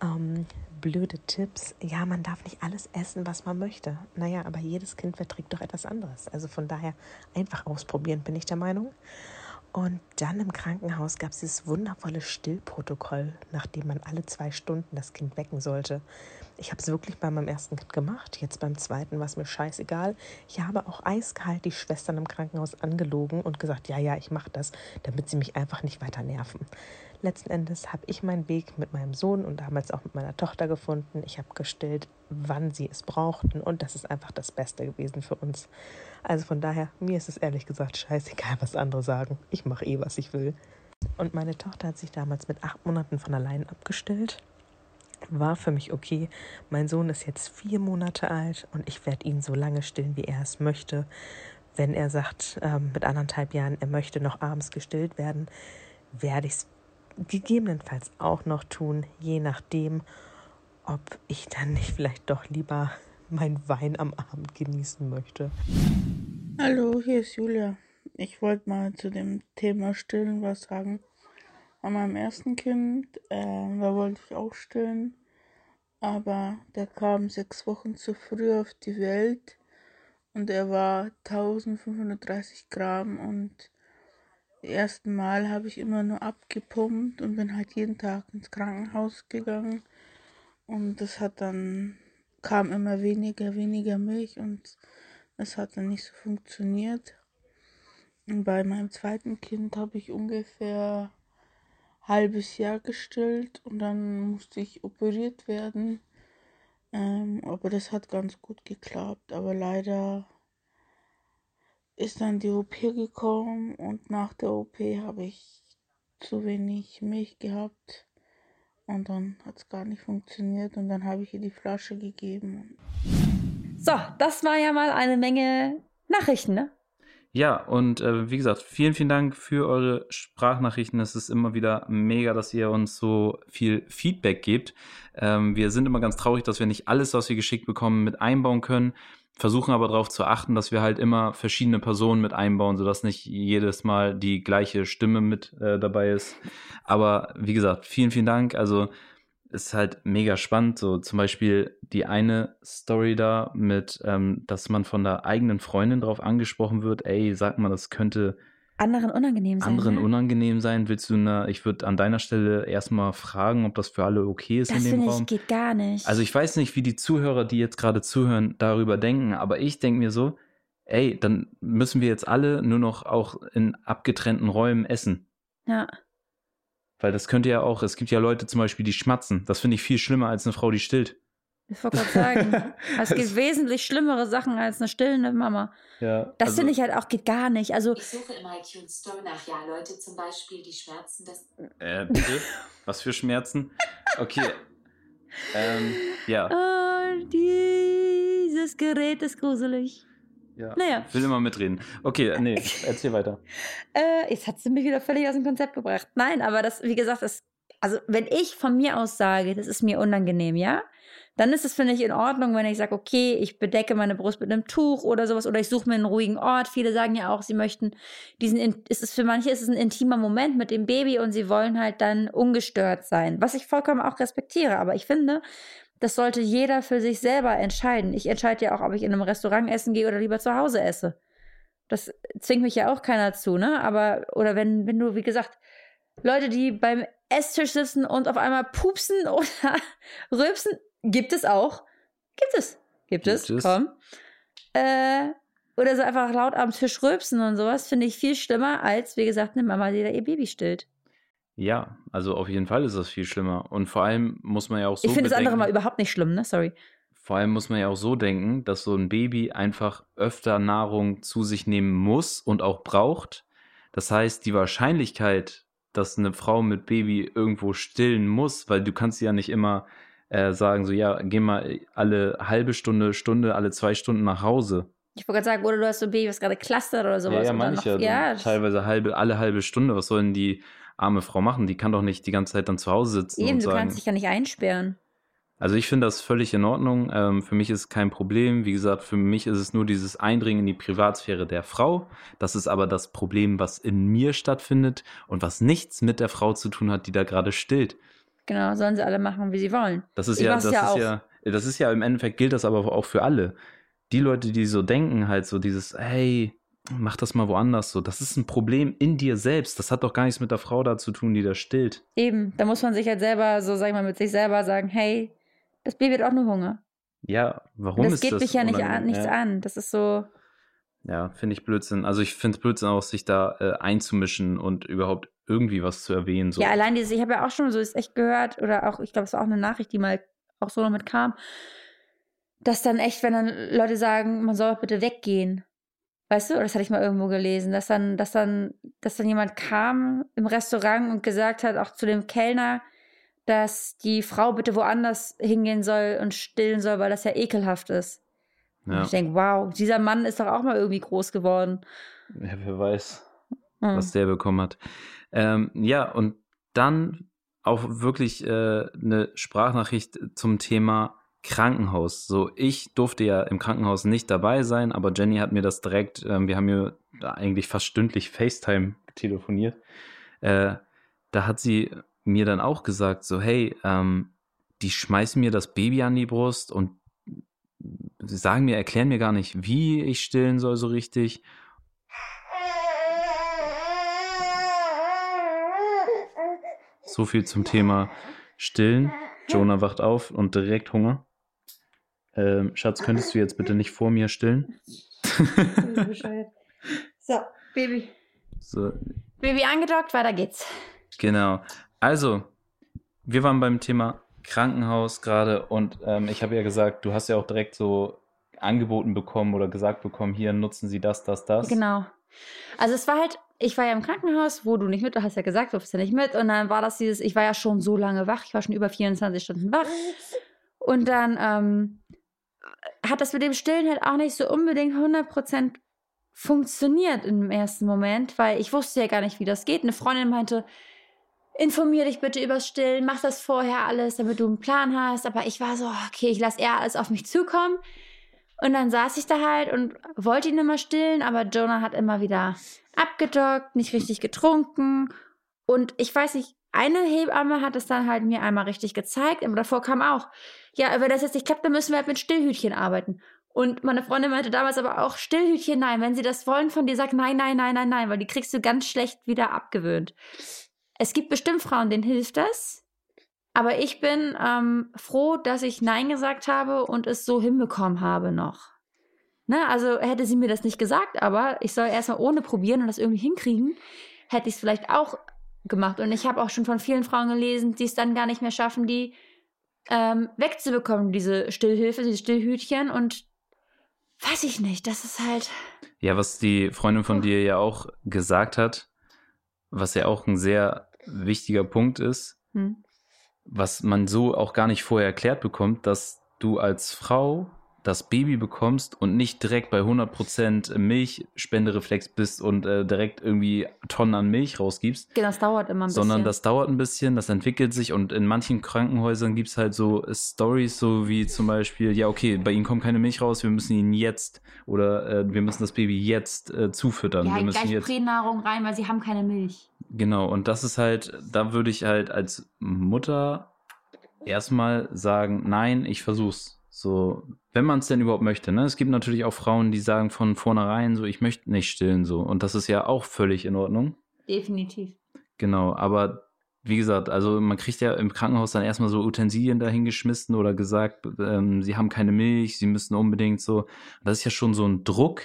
Ähm, blöde Tipps. Ja, man darf nicht alles essen, was man möchte. Naja, aber jedes Kind verträgt doch etwas anderes. Also von daher einfach ausprobieren, bin ich der Meinung. Und dann im Krankenhaus gab es dieses wundervolle Stillprotokoll, nachdem man alle zwei Stunden das Kind wecken sollte. Ich habe es wirklich bei meinem ersten Kind gemacht. Jetzt beim zweiten war es mir scheißegal. Ich habe auch eiskalt die Schwestern im Krankenhaus angelogen und gesagt, ja, ja, ich mache das, damit sie mich einfach nicht weiter nerven. Letzten Endes habe ich meinen Weg mit meinem Sohn und damals auch mit meiner Tochter gefunden. Ich habe gestillt, wann sie es brauchten und das ist einfach das Beste gewesen für uns. Also von daher, mir ist es ehrlich gesagt scheißegal, was andere sagen. Ich mache eh, was ich will. Und meine Tochter hat sich damals mit acht Monaten von allein abgestillt. War für mich okay. Mein Sohn ist jetzt vier Monate alt und ich werde ihn so lange stillen, wie er es möchte. Wenn er sagt, ähm, mit anderthalb Jahren, er möchte noch abends gestillt werden, werde ich es gegebenenfalls auch noch tun, je nachdem, ob ich dann nicht vielleicht doch lieber mein Wein am Abend genießen möchte. Hallo, hier ist Julia. Ich wollte mal zu dem Thema Stillen was sagen. An meinem ersten Kind, äh, da wollte ich auch stillen, aber der kam sechs Wochen zu früh auf die Welt. Und er war 1530 Gramm. Und das erste Mal habe ich immer nur abgepumpt und bin halt jeden Tag ins Krankenhaus gegangen. Und das hat dann kam immer weniger, weniger Milch und es hat dann nicht so funktioniert. Und bei meinem zweiten Kind habe ich ungefähr halbes Jahr gestillt und dann musste ich operiert werden. Ähm, aber das hat ganz gut geklappt. Aber leider ist dann die OP gekommen und nach der OP habe ich zu wenig Milch gehabt. Und dann hat es gar nicht funktioniert und dann habe ich ihr die Flasche gegeben. So, das war ja mal eine Menge Nachrichten, ne? Ja, und äh, wie gesagt, vielen, vielen Dank für eure Sprachnachrichten. Es ist immer wieder mega, dass ihr uns so viel Feedback gebt. Ähm, wir sind immer ganz traurig, dass wir nicht alles, was wir geschickt bekommen, mit einbauen können. Versuchen aber darauf zu achten, dass wir halt immer verschiedene Personen mit einbauen, sodass nicht jedes Mal die gleiche Stimme mit äh, dabei ist. Aber wie gesagt, vielen, vielen Dank. Also ist halt mega spannend. So zum Beispiel die eine Story da mit, ähm, dass man von der eigenen Freundin drauf angesprochen wird, ey, sag mal, das könnte anderen unangenehm sein. anderen ne? unangenehm sein. Willst du eine, ich würde an deiner Stelle erstmal fragen, ob das für alle okay ist Das in dem Raum. geht gar nicht. Also ich weiß nicht, wie die Zuhörer, die jetzt gerade zuhören, darüber denken, aber ich denke mir so, ey, dann müssen wir jetzt alle nur noch auch in abgetrennten Räumen essen. ja. Weil das könnte ja auch, es gibt ja Leute zum Beispiel, die schmatzen. Das finde ich viel schlimmer als eine Frau, die stillt. Ich wollte gerade sagen, es gibt Das- wesentlich schlimmere Sachen als eine stillende Mama. Ja, Das also- finde ich halt auch geht gar nicht. Also Ich suche im iTunes Store nach ja Leute zum Beispiel, die Schmerzen des Äh, bitte? Was für Schmerzen? Okay. ähm, ja. äh, dieses Gerät ist gruselig. Ja. Naja. Ich will immer mitreden. Okay, nee, erzähl weiter. Äh, jetzt hat sie mich wieder völlig aus dem Konzept gebracht. Nein, aber das, wie gesagt, das, also wenn ich von mir aus sage, das ist mir unangenehm, ja, dann ist es, finde ich, in Ordnung, wenn ich sage, okay, ich bedecke meine Brust mit einem Tuch oder sowas oder ich suche mir einen ruhigen Ort. Viele sagen ja auch, sie möchten diesen, in- es ist für manche ist es ein intimer Moment mit dem Baby und sie wollen halt dann ungestört sein, was ich vollkommen auch respektiere. Aber ich finde, das sollte jeder für sich selber entscheiden. Ich entscheide ja auch, ob ich in einem Restaurant essen gehe oder lieber zu Hause esse. Das zwingt mich ja auch keiner zu, ne? Aber, oder wenn, wenn du, wie gesagt, Leute, die beim Esstisch sitzen und auf einmal pupsen oder rülpsen, gibt es auch. Gibt es. Gibt, es. Gibt es. Komm. Äh, oder so einfach laut am Tisch rülpsen und sowas, finde ich viel schlimmer als, wie gesagt, eine Mama, die da ihr Baby stillt. Ja, also auf jeden Fall ist das viel schlimmer. Und vor allem muss man ja auch so ich finde das andere mal überhaupt nicht schlimm, ne? Sorry. Vor allem muss man ja auch so denken, dass so ein Baby einfach öfter Nahrung zu sich nehmen muss und auch braucht. Das heißt, die Wahrscheinlichkeit, dass eine Frau mit Baby irgendwo stillen muss, weil du kannst ja nicht immer äh, sagen, so ja, geh mal alle halbe Stunde, Stunde, alle zwei Stunden nach Hause. Ich wollte gerade sagen, oder du hast so ein Baby, was gerade clustert oder sowas. ja, ja, meine ich noch- ja. ja, teilweise halbe, alle halbe Stunde. Was soll denn die arme Frau machen? Die kann doch nicht die ganze Zeit dann zu Hause sitzen eben, und du sagen. kannst dich ja nicht einsperren. Also ich finde das völlig in Ordnung. Ähm, für mich ist es kein Problem. Wie gesagt, für mich ist es nur dieses Eindringen in die Privatsphäre der Frau. Das ist aber das Problem, was in mir stattfindet und was nichts mit der Frau zu tun hat, die da gerade stillt. Genau, sollen sie alle machen, wie sie wollen. Das ist Ich ja, das ja ist auch. ja, das ist ja im Endeffekt gilt das aber auch für alle. Die Leute, die so denken, halt so dieses, hey, mach das mal woanders so. Das ist ein Problem in dir selbst. Das hat doch gar nichts mit der Frau da zu tun, die da stillt. Eben, da muss man sich halt selber, so sag ich mal, mit sich selber sagen, hey, das Baby hat auch nur Hunger. Ja, warum das ist geht das mich ja nicht an, nichts Ja. an. Das ist so, Ja, finde ich Blödsinn. Also ich finde es Blödsinn auch, sich da äh, einzumischen und überhaupt irgendwie was zu erwähnen. So. Ja, allein dieses, ich habe ja auch schon so ist echt gehört, oder auch, ich glaube, es war auch eine Nachricht, die mal auch so damit kam, dass dann echt, wenn dann Leute sagen, man soll bitte weggehen. Weißt du, das hatte ich mal irgendwo gelesen, dass dann, dass dann, dass dann jemand kam im Restaurant und gesagt hat, auch zu dem Kellner, dass die Frau bitte woanders hingehen soll und stillen soll, weil das ja ekelhaft ist. Und ja. ich denke, wow, dieser Mann ist doch auch mal irgendwie groß geworden. ja, wer weiß, Mhm. was der bekommen hat. Ähm, ja, und dann auch wirklich äh, eine Sprachnachricht zum Thema Krankenhaus. So, ich durfte ja im Krankenhaus nicht dabei sein, aber Jenny hat mir das direkt, ähm, wir haben ja eigentlich fast stündlich FaceTime telefoniert. Äh, da hat sie mir dann auch gesagt, so, hey, ähm, die schmeißen mir das Baby an die Brust und sagen mir, erklären mir gar nicht, wie ich stillen soll so richtig. So viel zum Thema Stillen. Jonah wacht auf und direkt Hunger. Ähm, Schatz, könntest du jetzt bitte nicht vor mir stillen? so, Baby. So, Baby angedockt, weiter geht's. genau. Also, wir waren beim Thema Krankenhaus gerade und ähm, ich habe ja gesagt, du hast ja auch direkt so angeboten bekommen oder gesagt bekommen, hier nutzen Sie das, das, das. Genau. Also es war halt, ich war ja im Krankenhaus, wo du nicht mit, du hast ja gesagt, du bist ja nicht mit. Und dann war das dieses, ich war ja schon so lange wach, ich war schon über 24 Stunden wach. Und dann ähm, hat das mit dem Stillen halt auch nicht so unbedingt 100% funktioniert im ersten Moment, weil ich wusste ja gar nicht, wie das geht. Eine Freundin meinte, informier dich bitte übers Stillen, mach das vorher alles, damit du einen Plan hast. Aber ich war so, okay, ich lasse eher alles auf mich zukommen. Und dann saß ich da halt und wollte ihn immer stillen, aber Jonah hat immer wieder abgedockt, nicht richtig getrunken. Und ich weiß nicht, eine Hebamme hat es dann halt mir einmal richtig gezeigt, aber davor kam auch, ja, wenn das jetzt nicht klappt, dann müssen wir halt mit Stillhütchen arbeiten. Und meine Freundin meinte damals aber auch, Stillhütchen, nein, wenn sie das wollen von dir, sag nein, nein, nein, nein, nein, weil die kriegst du ganz schlecht wieder abgewöhnt. Es gibt bestimmt Frauen, denen hilft das. Aber ich bin ähm, froh, dass ich Nein gesagt habe und es so hinbekommen habe noch. Ne? Also hätte sie mir das nicht gesagt, aber ich soll erstmal ohne probieren und das irgendwie hinkriegen, hätte ich es vielleicht auch gemacht. Und ich habe auch schon von vielen Frauen gelesen, die es dann gar nicht mehr schaffen, die ähm, wegzubekommen, diese Stillhilfe, diese Stillhütchen. Und weiß ich nicht, das ist halt. Ja, was die Freundin von dir ja auch gesagt hat, was ja auch ein sehr wichtiger Punkt ist, Hm. was man so auch gar nicht vorher erklärt bekommt, dass du als Frau das Baby bekommst und nicht direkt bei 100% Milchspendereflex bist und äh, direkt irgendwie Tonnen an Milch rausgibst, Genau, das dauert immer ein sondern bisschen. das dauert ein bisschen, das entwickelt sich und in manchen Krankenhäusern gibt es halt so Stories, so wie zum Beispiel, ja, okay, bei Ihnen kommt keine Milch raus, wir müssen ihn jetzt oder äh, wir müssen das Baby jetzt äh, zufüttern. ja, wir müssen gleich jetzt Pränahrung rein, weil sie haben keine Milch. Genau, und das ist halt, da würde ich halt als Mutter erstmal sagen, nein, ich versuch's. So, wenn man es denn überhaupt möchte. Ne? Es gibt natürlich auch Frauen, die sagen von vornherein so, ich möchte nicht stillen so. Und das ist ja auch völlig in Ordnung. Definitiv. Genau, aber wie gesagt, also man kriegt ja im Krankenhaus dann erstmal so Utensilien dahingeschmissen oder gesagt, ähm, sie haben keine Milch, sie müssen unbedingt so. Das ist ja schon so ein Druck,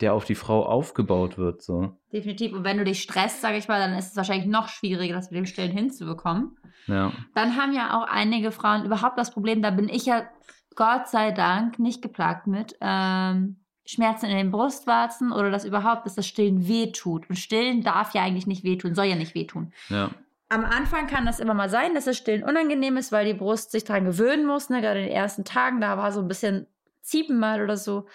der auf die Frau aufgebaut wird. So. Definitiv. Und wenn du dich stresst, sage ich mal, dann ist es wahrscheinlich noch schwieriger, das mit dem Stillen hinzubekommen. Ja. Dann haben ja auch einige Frauen überhaupt das Problem, da bin ich ja Gott sei Dank nicht geplagt mit, ähm, Schmerzen in den Brustwarzen oder dass überhaupt, dass das Stillen wehtut. Und Stillen darf ja eigentlich nicht wehtun, soll ja nicht wehtun. Ja. Am Anfang kann das immer mal sein, dass das Stillen unangenehm ist, weil die Brust sich daran gewöhnen muss. Ne? Gerade in den ersten Tagen, da war so ein bisschen Ziepen mal oder so.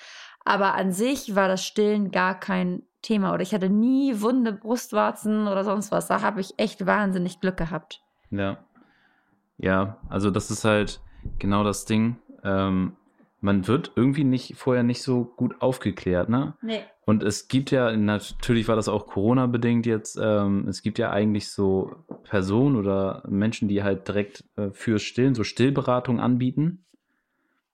Aber an sich war das Stillen gar kein Thema. Oder ich hatte nie wunde Brustwarzen oder sonst was. Da habe ich echt wahnsinnig Glück gehabt. Ja. Ja, also das ist halt genau das Ding. Ähm, man wird irgendwie nicht vorher nicht so gut aufgeklärt, ne? Nee. Und es gibt ja, natürlich war das auch Corona-bedingt jetzt, ähm, es gibt ja eigentlich so Personen oder Menschen, die halt direkt äh, fürs Stillen, so Stillberatung anbieten.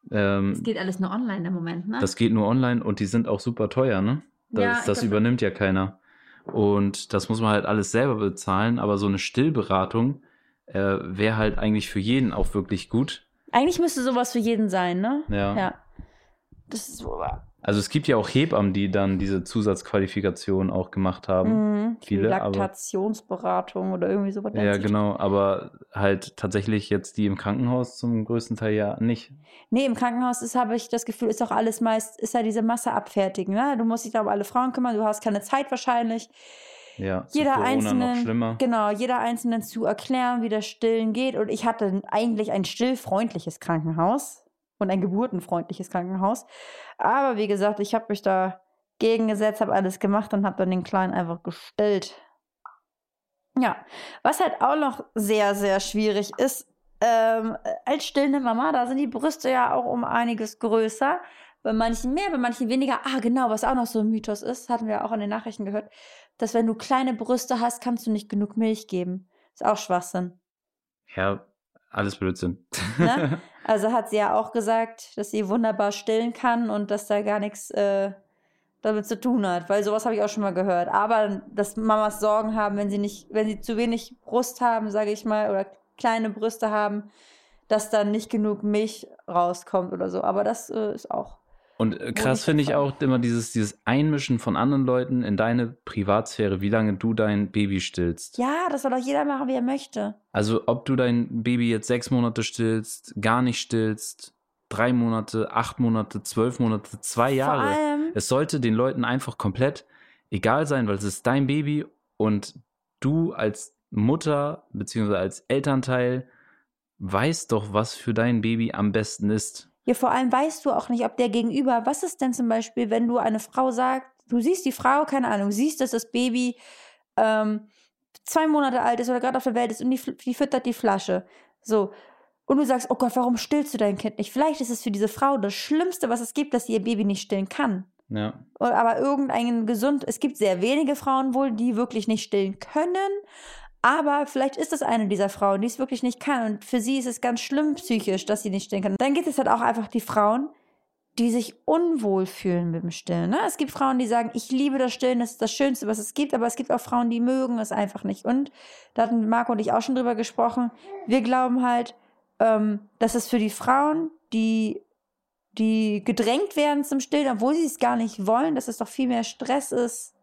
Ähm, Es geht alles nur online im Moment, ne? das geht nur online und die sind auch super teuer, ne? Das, Ja, das übernimmt ja keiner. Und das muss man halt alles selber bezahlen, aber so eine Stillberatung äh, wäre halt eigentlich für jeden auch wirklich gut. Eigentlich müsste sowas für jeden sein, ne? Ja. Ja. Das ist so. Also es gibt ja auch Hebammen, die dann diese Zusatzqualifikation auch gemacht haben. Mhm, Viele, aber Laktationsberatung oder irgendwie sowas. ja genau, aber halt tatsächlich jetzt die im Krankenhaus zum größten Teil ja nicht. Nee, im Krankenhaus ist, habe ich das Gefühl, ist auch alles meist, ist ja diese Masse abfertigen. Ne? Du musst dich da um alle Frauen kümmern, du hast keine Zeit wahrscheinlich. Ja, Jeder einzelnen, schlimmer. genau, jeder einzelnen zu erklären, wie das Stillen geht. Und ich hatte eigentlich ein stillfreundliches Krankenhaus und ein geburtenfreundliches Krankenhaus. Aber wie gesagt, ich habe mich da gegengesetzt, habe alles gemacht und habe dann den Kleinen einfach gestillt. Ja, was halt auch noch sehr, sehr schwierig ist, ähm, als stillende Mama, da sind die Brüste ja auch um einiges größer. Bei manchen mehr, bei manchen weniger. Ah, genau, was auch noch so ein Mythos ist, hatten wir auch in den Nachrichten gehört, dass wenn du kleine Brüste hast, kannst du nicht genug Milch geben. Ist auch Schwachsinn. Ja, alles Blödsinn. Ne? Also hat sie ja auch gesagt, dass sie wunderbar stillen kann und dass da gar nichts äh, damit zu tun hat, weil sowas habe ich auch schon mal gehört. Aber dass Mamas Sorgen haben, wenn sie nicht, wenn sie zu wenig Brust haben, sage ich mal, oder kleine Brüste haben, dass dann nicht genug Milch rauskommt oder so. Aber das äh, ist auch. Und äh, krass finde ich auch immer dieses, dieses Einmischen von anderen Leuten in deine Privatsphäre, wie lange du dein Baby stillst. Ja, das soll doch jeder machen, wie er möchte. Also ob du dein Baby jetzt sechs Monate stillst, gar nicht stillst, drei Monate, acht Monate, zwölf Monate, zwei Jahre. Vor allem, Es sollte den Leuten einfach komplett egal sein, weil es ist dein Baby und du als Mutter beziehungsweise als Elternteil weißt doch, was für dein Baby am besten ist. Ja, vor allem weißt du auch nicht, ob der Gegenüber, was ist denn zum Beispiel, wenn du eine Frau sagst, du siehst die Frau, keine Ahnung, siehst, dass das Baby ähm, zwei Monate alt ist oder gerade auf der Welt ist und die, die füttert die Flasche. So. Und du sagst, oh Gott, warum stillst du dein Kind nicht? Vielleicht ist es für diese Frau das Schlimmste, was es gibt, dass sie ihr Baby nicht stillen kann. Ja. Aber irgendein gesund, es gibt sehr wenige Frauen wohl, die wirklich nicht stillen können. Aber vielleicht ist es eine dieser Frauen, die es wirklich nicht kann. Und für sie ist es ganz schlimm psychisch, dass sie nicht stillen kann. Dann gibt es halt auch einfach die Frauen, die sich unwohl fühlen mit dem Stillen. Ne? Es gibt Frauen, die sagen, ich liebe das Stillen, das ist das Schönste, was es gibt. Aber es gibt auch Frauen, die mögen es einfach nicht. Und da hatten Marco und ich auch schon drüber gesprochen. Wir glauben halt, ähm, dass es für die Frauen, die die gedrängt werden zum Stillen, obwohl sie es gar nicht wollen, dass es doch viel mehr Stress ist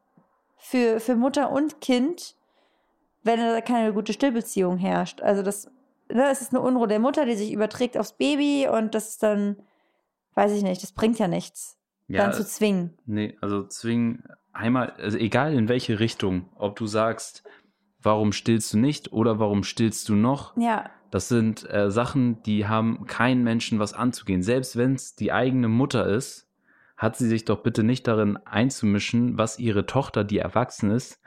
für, für Mutter und Kind, wenn da keine gute Stillbeziehung herrscht. Also das, ne, es ist eine Unruhe der Mutter, die sich überträgt aufs Baby und das ist dann, weiß ich nicht, das bringt ja nichts, Ja, dann zu zwingen. Nee, also zwingen einmal, also egal in welche Richtung, ob du sagst, warum stillst du nicht oder warum stillst du noch, Ja, das sind äh, Sachen, die haben keinen Menschen was anzugehen. Selbst wenn es die eigene Mutter ist, hat sie sich doch bitte nicht darin einzumischen, was ihre Tochter, die erwachsen ist,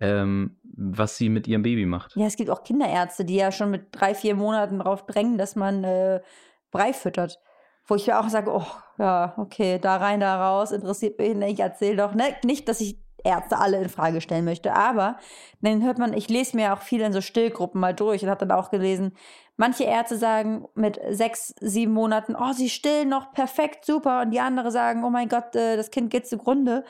ähm, was sie mit ihrem Baby macht. ja, es gibt auch Kinderärzte, die ja schon mit drei, vier Monaten darauf drängen, dass man äh, Brei füttert. Wo ich mir auch sage, oh, ja, okay, da rein, da raus, interessiert mich nicht, erzähl doch. Ne? Nicht, dass ich Ärzte alle in Frage stellen möchte, aber dann hört man, ich lese mir auch viel in so Stillgruppen mal durch und habe dann auch gelesen, manche Ärzte sagen mit sechs, sieben Monaten, oh, sie stillen noch perfekt, super, und die andere sagen, oh mein Gott, äh, das Kind geht zugrunde.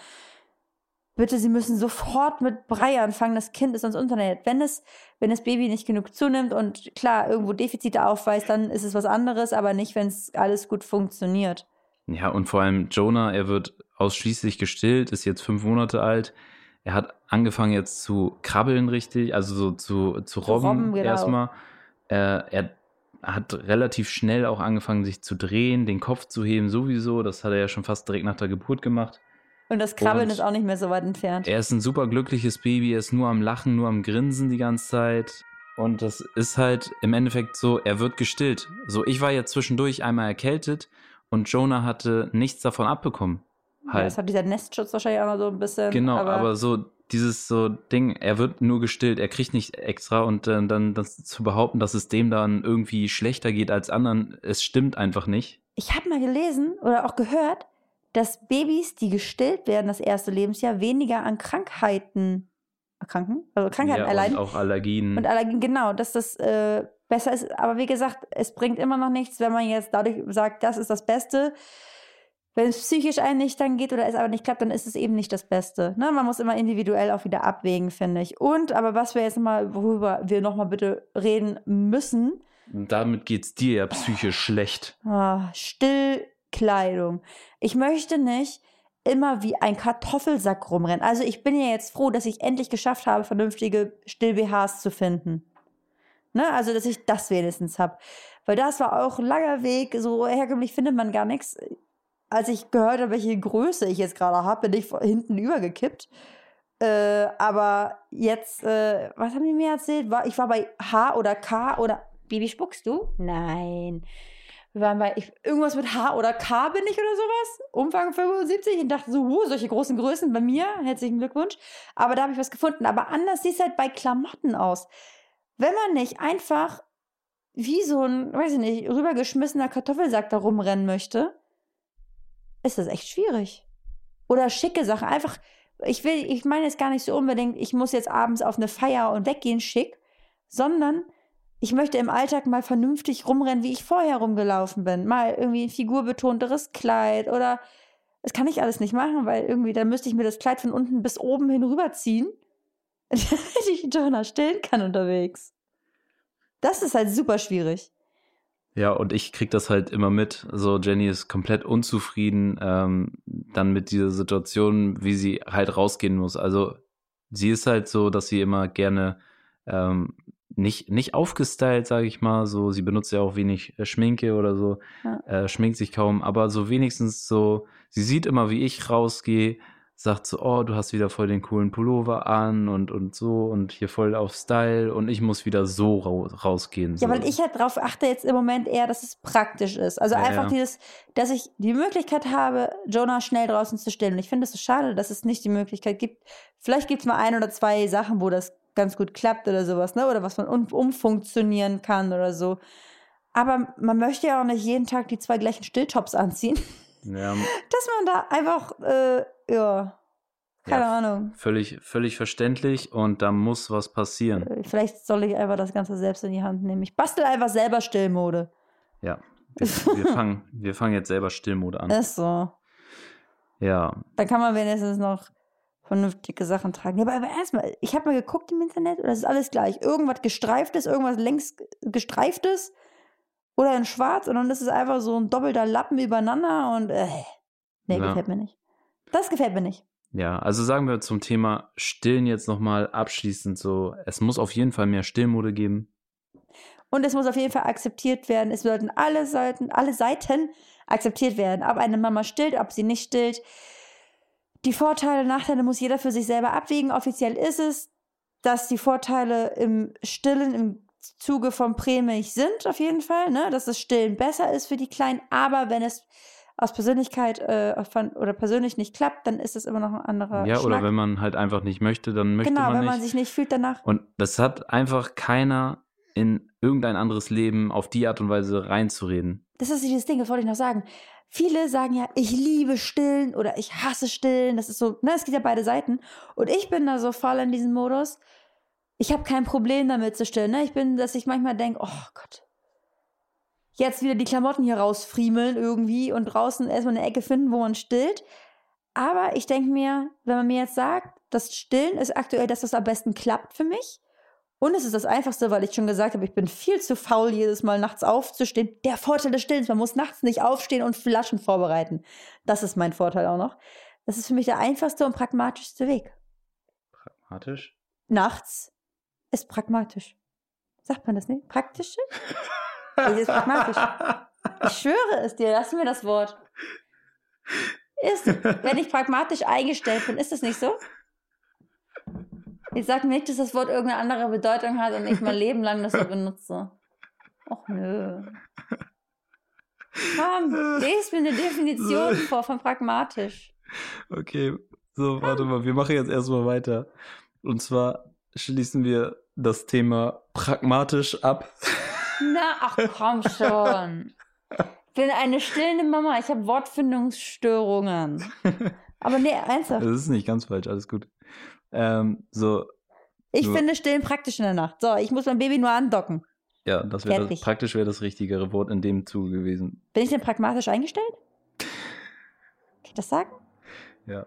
Bitte, Sie müssen sofort mit Brei anfangen. Das Kind ist sonst unterernährt. Wenn es, wenn das Baby nicht genug zunimmt und klar irgendwo Defizite aufweist, dann ist es was anderes, aber nicht, wenn es alles gut funktioniert. Ja, und vor allem Jonah, er wird ausschließlich gestillt, ist jetzt fünf Monate alt. Er hat angefangen jetzt zu krabbeln richtig, also so zu, zu robben, robben, genau. erstmal. Äh, er hat relativ schnell auch angefangen, sich zu drehen, den Kopf zu heben, sowieso. Das hat er ja schon fast direkt nach der Geburt gemacht. Und das Krabbeln Und ist auch nicht mehr so weit entfernt. Er ist ein super glückliches Baby, er ist nur am Lachen, nur am Grinsen die ganze Zeit. Und das ist halt im Endeffekt so, er wird gestillt. So, ich war ja zwischendurch einmal erkältet und Jonah hatte nichts davon abbekommen. Ja, Halt. das hat dieser Nestschutz wahrscheinlich auch noch so ein bisschen. Genau, aber, so dieses so Ding, er wird nur gestillt, er kriegt nicht extra und äh, dann das zu behaupten, dass es dem dann irgendwie schlechter geht als anderen, es stimmt einfach nicht. ich habe mal gelesen oder auch gehört, dass Babys, die gestillt werden, das erste Lebensjahr, weniger an Krankheiten erkranken, also Krankheiten ja, erleiden. und auch Allergien. Und Allergien, genau, dass das äh, besser ist. Aber wie gesagt, es bringt immer noch nichts, wenn man jetzt dadurch sagt, das ist das Beste. Wenn es psychisch einen nicht dann geht oder es aber nicht klappt, dann ist es eben nicht das Beste. Ne? Man muss immer individuell auch wieder abwägen, finde ich. Und, aber was wir jetzt mal, worüber wir nochmal bitte reden müssen, damit geht's dir ja psychisch schlecht. ah, Kleidung. Ich möchte nicht immer wie ein Kartoffelsack rumrennen. Also ich bin ja jetzt froh, dass ich endlich geschafft habe, vernünftige Still-BHs zu finden. Ne? Also, dass ich das wenigstens habe. Weil das war auch ein langer Weg. So herkömmlich findet man gar nichts. Als ich gehört habe, welche Größe ich jetzt gerade habe, bin ich hinten übergekippt. Äh, aber jetzt, äh, was haben die mir erzählt? War, ich war bei H oder K oder. Baby, spuckst du? Nein. Wir waren bei ich, irgendwas mit H oder K bin ich oder sowas. Umfang 75. Und dachte so, huh, solche großen Größen bei mir. Herzlichen Glückwunsch. Aber da habe ich was gefunden. Aber anders sieht es halt bei Klamotten aus. Wenn man nicht einfach wie so ein, weiß ich nicht, rübergeschmissener Kartoffelsack da rumrennen möchte, ist das echt schwierig. Oder schicke Sachen. Einfach, ich will, ich meine jetzt gar nicht so unbedingt, ich muss jetzt abends auf eine Feier und weggehen schick, sondern ich möchte im Alltag mal vernünftig rumrennen, wie ich vorher rumgelaufen bin. Mal irgendwie ein figurbetonteres Kleid oder das kann ich alles nicht machen, weil irgendwie, dann müsste ich mir das Kleid von unten bis oben hin rüberziehen, damit ich Jonah stillen kann unterwegs. Das ist halt super schwierig. Ja, und ich krieg das halt immer mit. So, Jenny ist komplett unzufrieden ähm, dann mit dieser Situation, wie sie halt rausgehen muss. Also, sie ist halt so, dass sie immer gerne ähm, nicht, nicht aufgestylt, sage ich mal. So, sie benutzt ja auch wenig äh, Schminke oder so, Ja. äh, schminkt sich kaum, aber so wenigstens so, sie sieht immer, wie ich rausgehe, sagt so, oh, du hast wieder voll den coolen Pullover an und, und so und hier voll auf Style und ich muss wieder so rau rausgehen. So. Ja, weil ich halt drauf achte jetzt im Moment eher, dass es praktisch ist. Also Ja, einfach ja. dieses, dass ich die Möglichkeit habe, Jonah schnell draußen zu stellen. Und ich finde es so schade, dass es nicht die Möglichkeit gibt. Vielleicht gibt es mal ein oder zwei Sachen, wo das ganz gut klappt oder sowas, ne? Oder was man um, umfunktionieren kann oder so. Aber man möchte ja auch nicht jeden Tag die zwei gleichen Stilltops anziehen. ja, Dass man da einfach, äh, ja, keine Ja, Ahnung. Völlig, völlig verständlich und da muss was passieren. Äh, Vielleicht soll ich einfach das Ganze selbst in die Hand nehmen. Ich bastel einfach selber Stillmode. Ja, wir, wir, fangen, wir fangen jetzt selber Stillmode an. Ist so. Ja, Dann kann man wenigstens noch vernünftige Sachen tragen. Ja, aber, erstmal, ich habe mal geguckt im Internet und das ist alles gleich. Irgendwas gestreiftes, irgendwas längs gestreiftes oder in schwarz und dann ist es einfach so ein doppelter Lappen übereinander und äh, nee, Ja. gefällt mir nicht. Das gefällt mir nicht. ja, also sagen wir zum Thema Stillen jetzt nochmal abschließend so, es muss auf jeden Fall mehr Stillmode geben. Und es muss auf jeden Fall akzeptiert werden. Es sollten alle Seiten, alle Seiten akzeptiert werden. Ob eine Mama stillt, ob sie nicht stillt. Die Vorteile, Nachteile muss jeder für sich selber abwägen. Offiziell ist es, dass die Vorteile im Stillen im Zuge von Prämilch sind, auf jeden Fall. Ne? Dass das Stillen besser ist für die Kleinen. Aber wenn es aus Persönlichkeit äh, von, oder persönlich nicht klappt, dann ist es immer noch ein anderer Ja, oder Schnack. wenn man halt einfach nicht möchte, dann möchte Genau, man wenn nicht. man sich nicht fühlt danach. und das hat einfach keiner in irgendein anderes Leben auf die Art und Weise reinzureden. das ist dieses Ding, das wollte ich noch sagen. Viele sagen ja, ich liebe Stillen oder ich hasse Stillen. Das ist so, ne, es gibt ja beide Seiten. Und ich bin da so voll in diesem Modus. Ich habe kein Problem damit zu stillen. Ne? Ich bin, dass ich manchmal denke, oh Gott, jetzt wieder die Klamotten hier rausfriemeln irgendwie und draußen erstmal eine Ecke finden, wo man stillt. Aber ich denke mir, wenn man mir jetzt sagt, das Stillen ist aktuell das, was am besten klappt für mich. Und es ist das Einfachste, weil ich schon gesagt habe, ich bin viel zu faul, jedes Mal nachts aufzustehen. Der Vorteil des Stillens, man muss nachts nicht aufstehen und Flaschen vorbereiten. Das ist mein Vorteil auch noch. Das ist für mich der einfachste und pragmatischste Weg. Pragmatisch? Nachts ist pragmatisch. Sagt man das nicht? Praktisch? Ist pragmatisch. Ich schwöre es dir, lass mir das Wort. Ist, wenn ich pragmatisch eingestellt bin, ist das nicht so? Ich sag nicht, dass das Wort irgendeine andere Bedeutung hat und ich mein Leben lang das so benutze. Och nö. Komm, lest mir eine Definition vor von pragmatisch. Okay, so, warte mal, wir machen jetzt erstmal weiter. Und zwar schließen wir das Thema pragmatisch ab. Na, ach komm schon. Ich bin eine stillende Mama, ich habe Wortfindungsstörungen. Aber nee, ernsthaft. Das ist nicht ganz falsch, alles gut. Ähm, so, Ich nur- finde Stillen praktisch in der Nacht. So, ich muss mein Baby nur andocken. ja, das wäre praktisch wäre das richtigere Wort in dem Zuge gewesen. Bin ich denn pragmatisch eingestellt? Kann ich das sagen? Ja,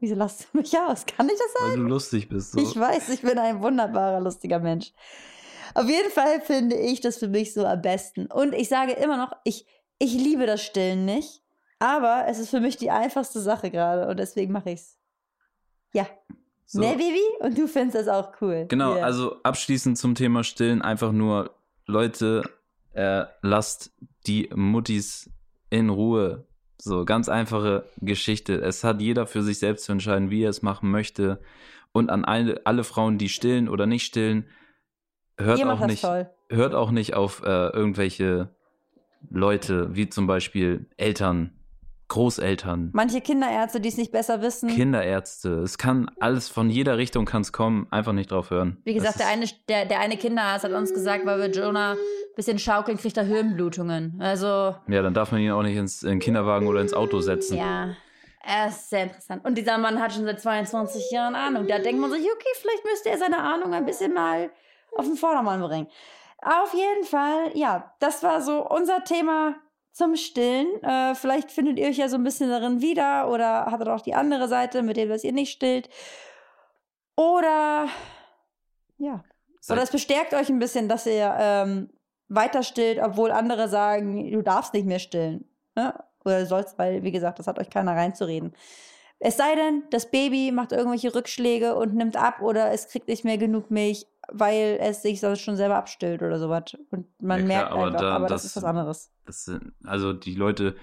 Wieso lasst du mich aus? Kann ich das sagen? weil du lustig bist. So. Ich weiß, ich bin ein wunderbarer, lustiger Mensch. Auf jeden Fall finde ich das für mich so am besten. Und ich sage immer noch, ich, ich liebe das Stillen nicht. Aber es ist für mich die einfachste Sache gerade und deswegen mache ich's. Ja. So. Ne, Baby? Und du findest das auch cool. Genau, Ja. also abschließend zum Thema Stillen einfach nur, Leute, äh, lasst die Muttis in Ruhe. So, ganz einfache Geschichte. Es hat jeder für sich selbst zu entscheiden, wie er es machen möchte. Und an alle, alle Frauen, die stillen oder nicht stillen, hört Ihr auch nicht, toll. hört auch nicht auf äh, irgendwelche Leute, wie zum Beispiel Eltern, Großeltern, Manche Kinderärzte, die es nicht besser wissen. Kinderärzte. Es kann alles von jeder Richtung kann es kommen. Einfach nicht drauf hören. Wie gesagt, der eine, der, der eine Kinderarzt hat uns gesagt, weil wir Jonah ein bisschen schaukeln, kriegt er Hirnblutungen. Also, Ja, dann darf man ihn auch nicht ins in den Kinderwagen oder ins Auto setzen. ja, er ist sehr interessant. Und dieser Mann hat schon seit 22 Jahren Ahnung. Da denkt man sich, okay, vielleicht müsste er seine Ahnung ein bisschen mal auf den Vordermann bringen. Auf jeden Fall, ja, das war so unser Thema zum Stillen. Äh, vielleicht findet ihr euch ja so ein bisschen darin wieder oder hattet auch die andere Seite, mit dass ihr nicht stillt. Oder, ja, Seid- oder es bestärkt euch ein bisschen, dass ihr ähm, weiter stillt, obwohl andere sagen, du darfst nicht mehr stillen. Ne? Oder sollst, weil, wie gesagt, das hat euch keiner reinzureden. Es sei denn, das Baby macht irgendwelche Rückschläge und nimmt ab oder es kriegt nicht mehr genug Milch, weil es sich sonst schon selber abstillt oder sowas. Und man Ja, klar, merkt aber einfach, da- aber das, das- ist was anderes. Das sind, also die Leute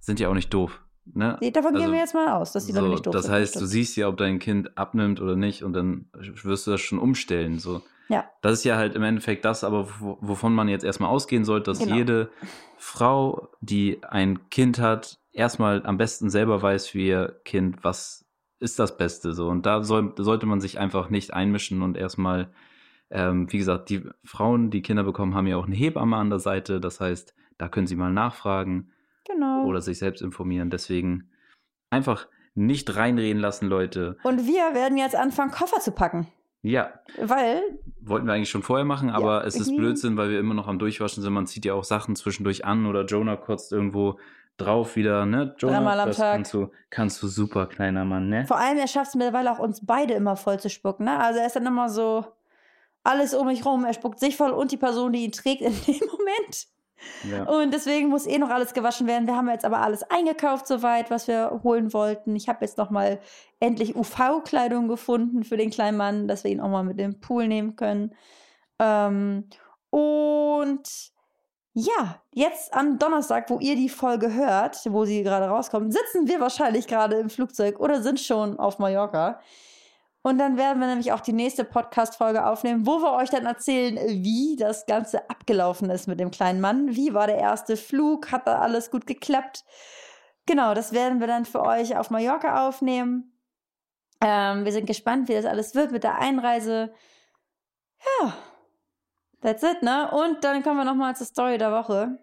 sind ja auch nicht doof. Ne? Davon also, gehen wir jetzt mal aus, dass die Leute so, nicht doof Das sind. heißt, du siehst ja, ob dein Kind abnimmt oder nicht und dann wirst du das schon umstellen. So. Ja. Das ist ja halt im Endeffekt das, aber wo- wovon man jetzt erstmal ausgehen sollte, dass Genau. jede Frau, die ein Kind hat, erstmal am besten selber weiß für ihr Kind, was ist das Beste so. Und da soll, sollte man sich einfach nicht einmischen und erstmal, ähm, wie gesagt, die Frauen, die Kinder bekommen, haben ja auch eine Hebamme an der Seite. Das heißt, da können sie mal nachfragen Genau. oder sich selbst informieren. Deswegen einfach nicht reinreden lassen, Leute. Und wir werden jetzt anfangen, Koffer zu packen. Ja, Weil, wollten wir eigentlich schon vorher machen, aber es ist irgendwie- Blödsinn, weil wir immer noch am Durchwaschen sind. Man zieht ja auch Sachen zwischendurch an oder Jonah kotzt irgendwo drauf wieder, ne? Jonah, Dreimal am das Tag. kannst du, kannst du super, kleiner Mann, ne? vor allem, er schafft es mittlerweile auch uns beide immer voll zu spucken. Ne? Also er ist dann immer so alles um mich rum. Er spuckt sich voll und die Person, die ihn trägt in dem Moment. Ja. Und deswegen muss eh noch alles gewaschen werden. Wir haben jetzt aber alles eingekauft soweit, was wir holen wollten. Ich habe jetzt noch mal endlich UV-Kleidung gefunden für den kleinen Mann, dass wir ihn auch mal mit dem Pool nehmen können. Ähm, und ja, jetzt am Donnerstag, wo ihr die Folge hört, wo sie gerade rauskommt, sitzen wir wahrscheinlich gerade im Flugzeug oder sind schon auf Mallorca. Und dann werden wir nämlich auch die nächste Podcast-Folge aufnehmen, wo wir euch dann erzählen, wie das Ganze abgelaufen ist mit dem kleinen Mann. Wie war der erste Flug? Hat da alles gut geklappt? Genau, das werden wir dann für euch auf Mallorca aufnehmen. Ähm, wir sind gespannt, wie das alles wird mit der Einreise. Ja, that's it, ne? Und dann kommen wir nochmal zur Story der Woche.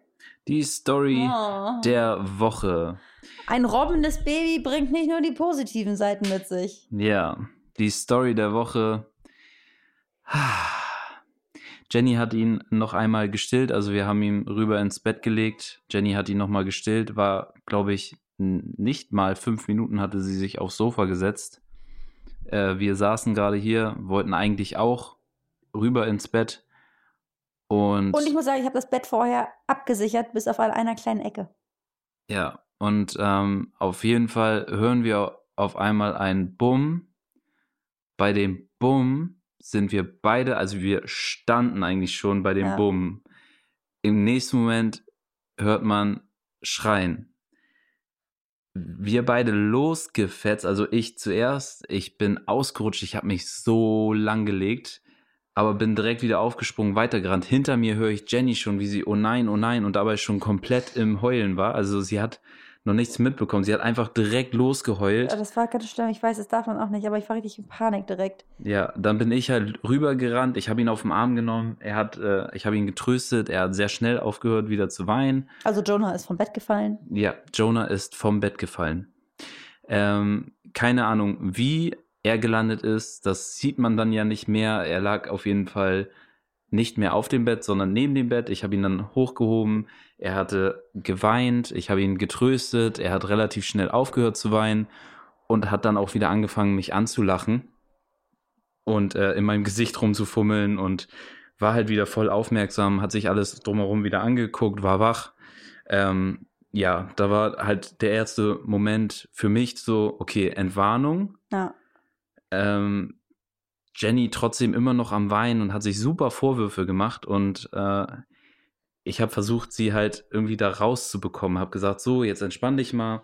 Die Story Oh. der Woche. Ein robbendes Baby bringt nicht nur die positiven Seiten mit sich. Ja, die Story der Woche. Jenny hat ihn noch einmal gestillt, also wir haben ihn rüber ins Bett gelegt. Jenny hat ihn nochmal gestillt, war, glaube ich, nicht mal fünf Minuten hatte sie sich aufs Sofa gesetzt. Äh, wir saßen gerade hier, wollten eigentlich auch rüber ins Bett. Und, Und ich muss sagen, ich habe das Bett vorher abgesichert, bis auf einer kleinen Ecke. ja, und ähm, auf jeden Fall hören wir auf einmal ein Bumm. Bei dem Bumm sind wir beide, also wir standen eigentlich schon bei dem Ja. Bumm. Im nächsten Moment hört man Schreien. Wir beide losgefetzt, also ich zuerst, ich bin ausgerutscht, ich habe mich so lang gelegt, aber bin direkt wieder aufgesprungen, weitergerannt. Hinter mir höre ich Jenny schon, wie sie oh nein, oh nein und dabei schon komplett im Heulen war. Also sie hat noch nichts mitbekommen. Sie hat einfach direkt losgeheult. Ja, Das war ganz schlimm. Ich weiß, das darf man auch nicht, aber ich war richtig in Panik direkt. Ja, dann bin ich halt rübergerannt. Ich habe ihn auf den Arm genommen. Er hat, äh, ich habe ihn getröstet. Er hat sehr schnell aufgehört, wieder zu weinen. Also Jonah ist vom Bett gefallen. Ja, Jonah ist vom Bett gefallen. Ähm, keine Ahnung, wie er gelandet ist. Das sieht man dann ja nicht mehr. Er lag auf jeden Fall nicht mehr auf dem Bett, sondern neben dem Bett. Ich habe ihn dann hochgehoben. Er hatte geweint. Ich habe ihn getröstet. Er hat relativ schnell aufgehört zu weinen und hat dann auch wieder angefangen, mich anzulachen und äh, in meinem Gesicht rumzufummeln und war halt wieder voll aufmerksam, hat sich alles drumherum wieder angeguckt, war wach. Ähm, ja, da war halt der erste Moment für mich so, okay, Entwarnung. Ja. Ähm, Jenny trotzdem immer noch am Weinen und hat sich super Vorwürfe gemacht und äh, ich habe versucht, sie halt irgendwie da rauszubekommen. Habe gesagt, so, jetzt entspann dich mal.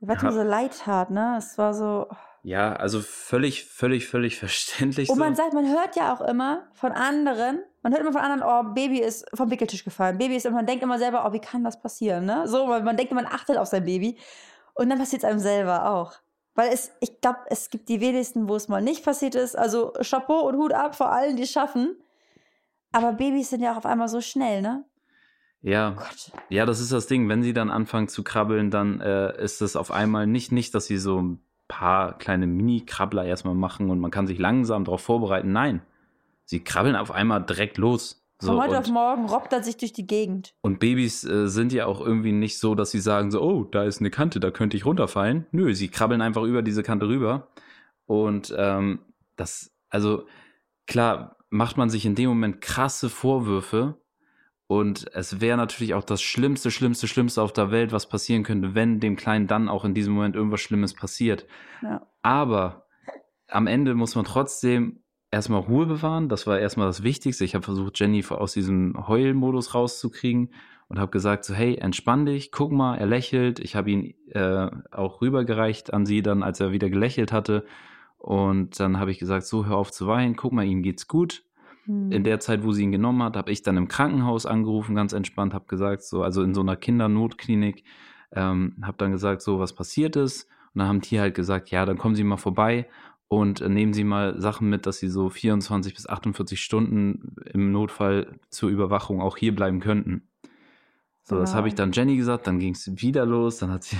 Weil mir so leid tat, ne? Es war so. Ja, also völlig, völlig, völlig verständlich. Und so. man sagt, man hört ja auch immer von anderen, man hört immer von anderen, oh, Baby ist vom Wickeltisch gefallen. Baby ist, und man denkt immer selber, oh, wie kann das passieren, ne? So, weil man denkt, man achtet auf sein Baby. Und dann passiert es einem selber auch. Weil es, ich glaube, es gibt die wenigsten, wo es mal nicht passiert ist. Also Chapeau und Hut ab vor allen, die es schaffen. Aber Babys sind ja auch auf einmal so schnell, ne? Ja, Gott. ja, das ist das Ding. Wenn sie dann anfangen zu krabbeln, dann äh, ist es auf einmal nicht, nicht, dass sie so ein paar kleine Mini-Krabbler erstmal machen und man kann sich langsam darauf vorbereiten. Nein, sie krabbeln auf einmal direkt los. So, Von heute auf morgen robbt er sich durch die Gegend. und Babys äh, sind ja auch irgendwie nicht so, dass sie sagen so, oh, da ist eine Kante, da könnte ich runterfallen. Nö, sie krabbeln einfach über diese Kante rüber. Und ähm, das, also klar, macht man sich in dem Moment krasse Vorwürfe. Und es wäre natürlich auch das Schlimmste, Schlimmste, Schlimmste auf der Welt, was passieren könnte, wenn dem Kleinen dann auch in diesem Moment irgendwas Schlimmes passiert. Ja. Aber am Ende muss man trotzdem erstmal Ruhe bewahren. Das war erstmal das Wichtigste. Ich habe versucht, Jenny aus diesem Heulmodus rauszukriegen und habe gesagt, so hey, entspann dich, guck mal, er lächelt. Ich habe ihn äh, auch rübergereicht an sie dann, als er wieder gelächelt hatte. Und dann habe ich gesagt, so hör auf zu weinen, guck mal, ihm geht's gut. Hm. In der Zeit, wo sie ihn genommen hat, habe ich dann im Krankenhaus angerufen, ganz entspannt, habe gesagt, so, also in so einer Kindernotklinik, ähm, habe dann gesagt, so, was passiert ist. Und dann haben die halt gesagt, ja, dann kommen Sie mal vorbei und äh, nehmen Sie mal Sachen mit, dass Sie so 24 bis 48 Stunden im Notfall zur Überwachung auch hier bleiben könnten. So, das Genau. habe ich dann Jenny gesagt, dann ging es wieder los, dann hat sie,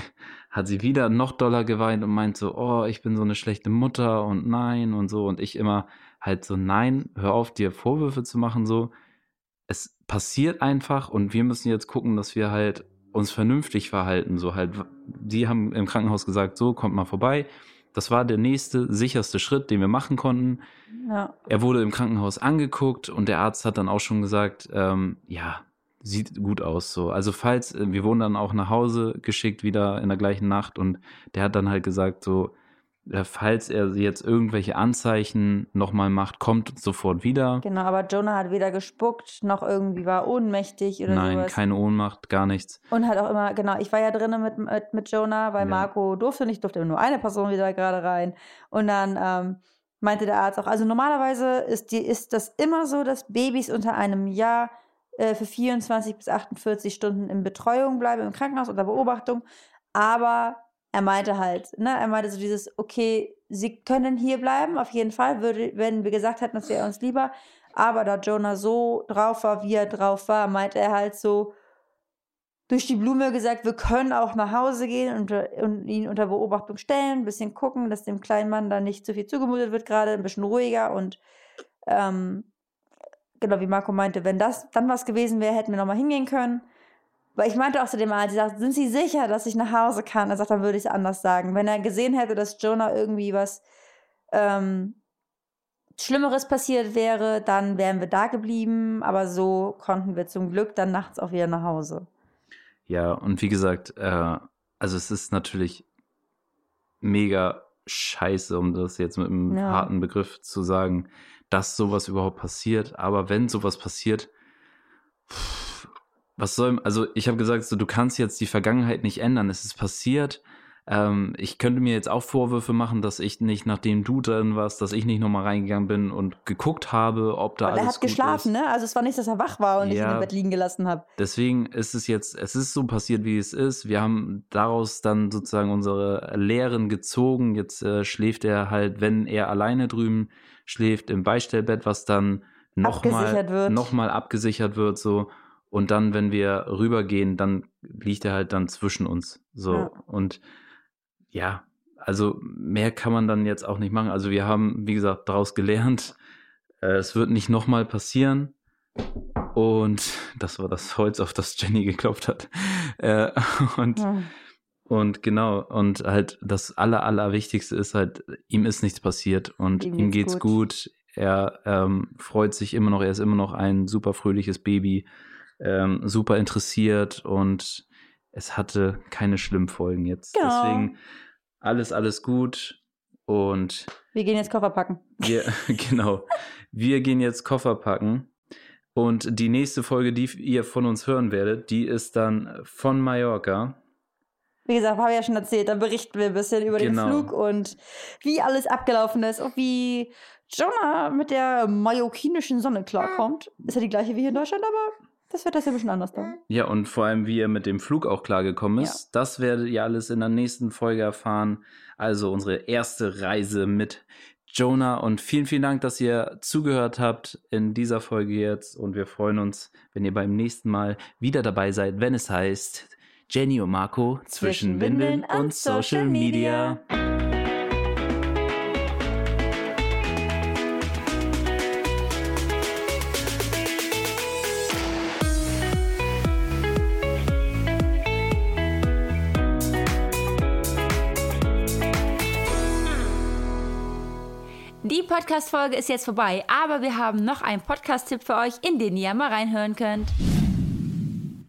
hat sie wieder noch doller geweint und meint so, oh, ich bin so eine schlechte Mutter und nein und so. Und ich immer halt so, nein, hör auf, dir Vorwürfe zu machen, so. Es passiert einfach und wir müssen jetzt gucken, dass wir halt uns vernünftig verhalten, so halt. Die haben im Krankenhaus gesagt, so, kommt mal vorbei. Das war der nächste, sicherste Schritt, den wir machen konnten. Ja. Er wurde im Krankenhaus angeguckt und der Arzt hat dann auch schon gesagt, ähm, ja, sieht gut aus so. Also falls, äh, wir wurden dann auch nach Hause geschickt wieder in der gleichen Nacht und der hat dann halt gesagt so, falls er jetzt irgendwelche Anzeichen nochmal macht, kommt sofort wieder. Genau, aber Jonah hat weder gespuckt, noch irgendwie war ohnmächtig oder Nein, sowas. keine Ohnmacht, gar nichts. Und halt auch immer, genau, ich war ja drinnen mit, mit, mit Jonah, weil Ja. Marco durfte nicht, durfte nur eine Person wieder gerade rein. Und dann ähm, meinte der Arzt auch, also normalerweise ist, die, ist das immer so, dass Babys unter einem Jahr äh, für 24 bis 48 Stunden in Betreuung bleiben, im Krankenhaus unter Beobachtung. Aber er meinte halt, ne, er meinte so dieses, okay, sie können hier bleiben, auf jeden Fall, würde, wenn wir gesagt hätten, das wäre uns lieber. Aber da Jonah so drauf war, wie er drauf war, meinte er halt so, durch die Blume gesagt, wir können auch nach Hause gehen und, und ihn unter Beobachtung stellen, ein bisschen gucken, dass dem kleinen Mann da nicht zu viel zugemutet wird, gerade ein bisschen ruhiger und ähm, genau wie Marco meinte, wenn das dann was gewesen wäre, hätten wir nochmal hingehen können. Weil ich meinte auch zu dem Arzt, ich sagte, sind Sie sicher, dass ich nach Hause kann? Er sagt, dann würde ich es anders sagen. Wenn er gesehen hätte, dass Jonah irgendwie was ähm, Schlimmeres passiert wäre, dann wären wir da geblieben. Aber so konnten wir zum Glück dann nachts auch wieder nach Hause. Ja, und wie gesagt, äh, also es ist natürlich mega scheiße, um das jetzt mit einem Ja. harten Begriff zu sagen, dass sowas überhaupt passiert. Aber wenn sowas passiert, pff, was soll, also ich habe gesagt, so, du kannst jetzt die Vergangenheit nicht ändern. Es ist passiert. Ähm, ich könnte mir jetzt auch Vorwürfe machen, dass ich nicht, nachdem du drin warst, dass ich nicht nochmal reingegangen bin und geguckt habe, ob da Und alles er hat geschlafen, ist. ne? Also es war nicht, dass er wach war und ich ihn Ja. im Bett liegen gelassen habe. Deswegen ist es jetzt, es ist so passiert, wie es ist. Wir haben daraus dann sozusagen unsere Lehren gezogen. Jetzt äh, schläft er halt, wenn er alleine drüben schläft, im Beistellbett, was dann nochmal Abgesichert wird. noch mal abgesichert wird, so. Und dann, wenn wir rübergehen, dann liegt er halt dann zwischen uns. So. Ja. Und ja, also mehr kann man dann jetzt auch nicht machen. Also wir haben, wie gesagt, daraus gelernt. Äh, es wird nicht nochmal passieren. Und das war das Holz, auf das Jenny geklopft hat. Äh, und, Hm. und genau, und halt das Aller, Allerwichtigste ist halt, ihm ist nichts passiert und Ihm ihm, geht's geht's gut. Er ähm, freut sich immer noch, er ist immer noch ein super fröhliches Baby, ähm, super interessiert und es hatte keine schlimmen Folgen jetzt. Genau. Deswegen alles, alles gut. Und Wir gehen jetzt Koffer packen. wir, genau, wir gehen jetzt Koffer packen. Und die nächste Folge, die ihr von uns hören werdet, die ist dann von Mallorca. Wie gesagt, habe ich ja schon erzählt, da berichten wir ein bisschen über Genau. den Flug und wie alles abgelaufen ist und wie Jonah mit der mallorquinischen Sonne klarkommt. Ist ja die gleiche wie hier in Deutschland, aber das wird das ja ein bisschen anders dann. Ja, und vor allem, wie er mit dem Flug auch klargekommen ist. Das werdet ihr alles in der nächsten Folge erfahren. Also unsere erste Reise mit Jonah. Und vielen, vielen Dank, dass ihr zugehört habt in dieser Folge jetzt. Und wir freuen uns, wenn ihr beim nächsten Mal wieder dabei seid, wenn es heißt Jenny und Marco zwischen, Windeln und Social Media. Die Podcast-Folge ist jetzt vorbei, aber wir haben noch einen Podcast-Tipp für euch, in den ihr mal reinhören könnt.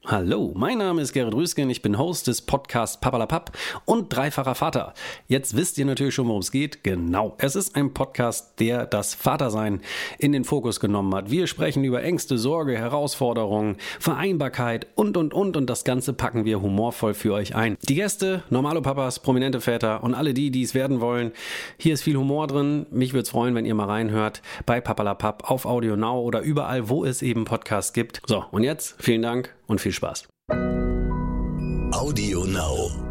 Hallo, mein Name ist Gerrit Rüsken, ich bin Host des Podcasts Papalapap und dreifacher Vater. Jetzt wisst ihr natürlich schon, worum es geht. Genau, es ist ein Podcast, der das Vatersein in den Fokus genommen hat. Wir sprechen über Ängste, Sorge, Herausforderungen, Vereinbarkeit und, und, und und das Ganze packen wir humorvoll für euch ein. Die Gäste, normale Papas, prominente Väter und alle die, die es werden wollen. Hier ist viel Humor drin. Mich würde es freuen, wenn ihr mal reinhört bei Papalapap auf Audio Now oder überall, wo es eben Podcasts gibt. So, und jetzt vielen Dank und viel Spaß. Audio Now.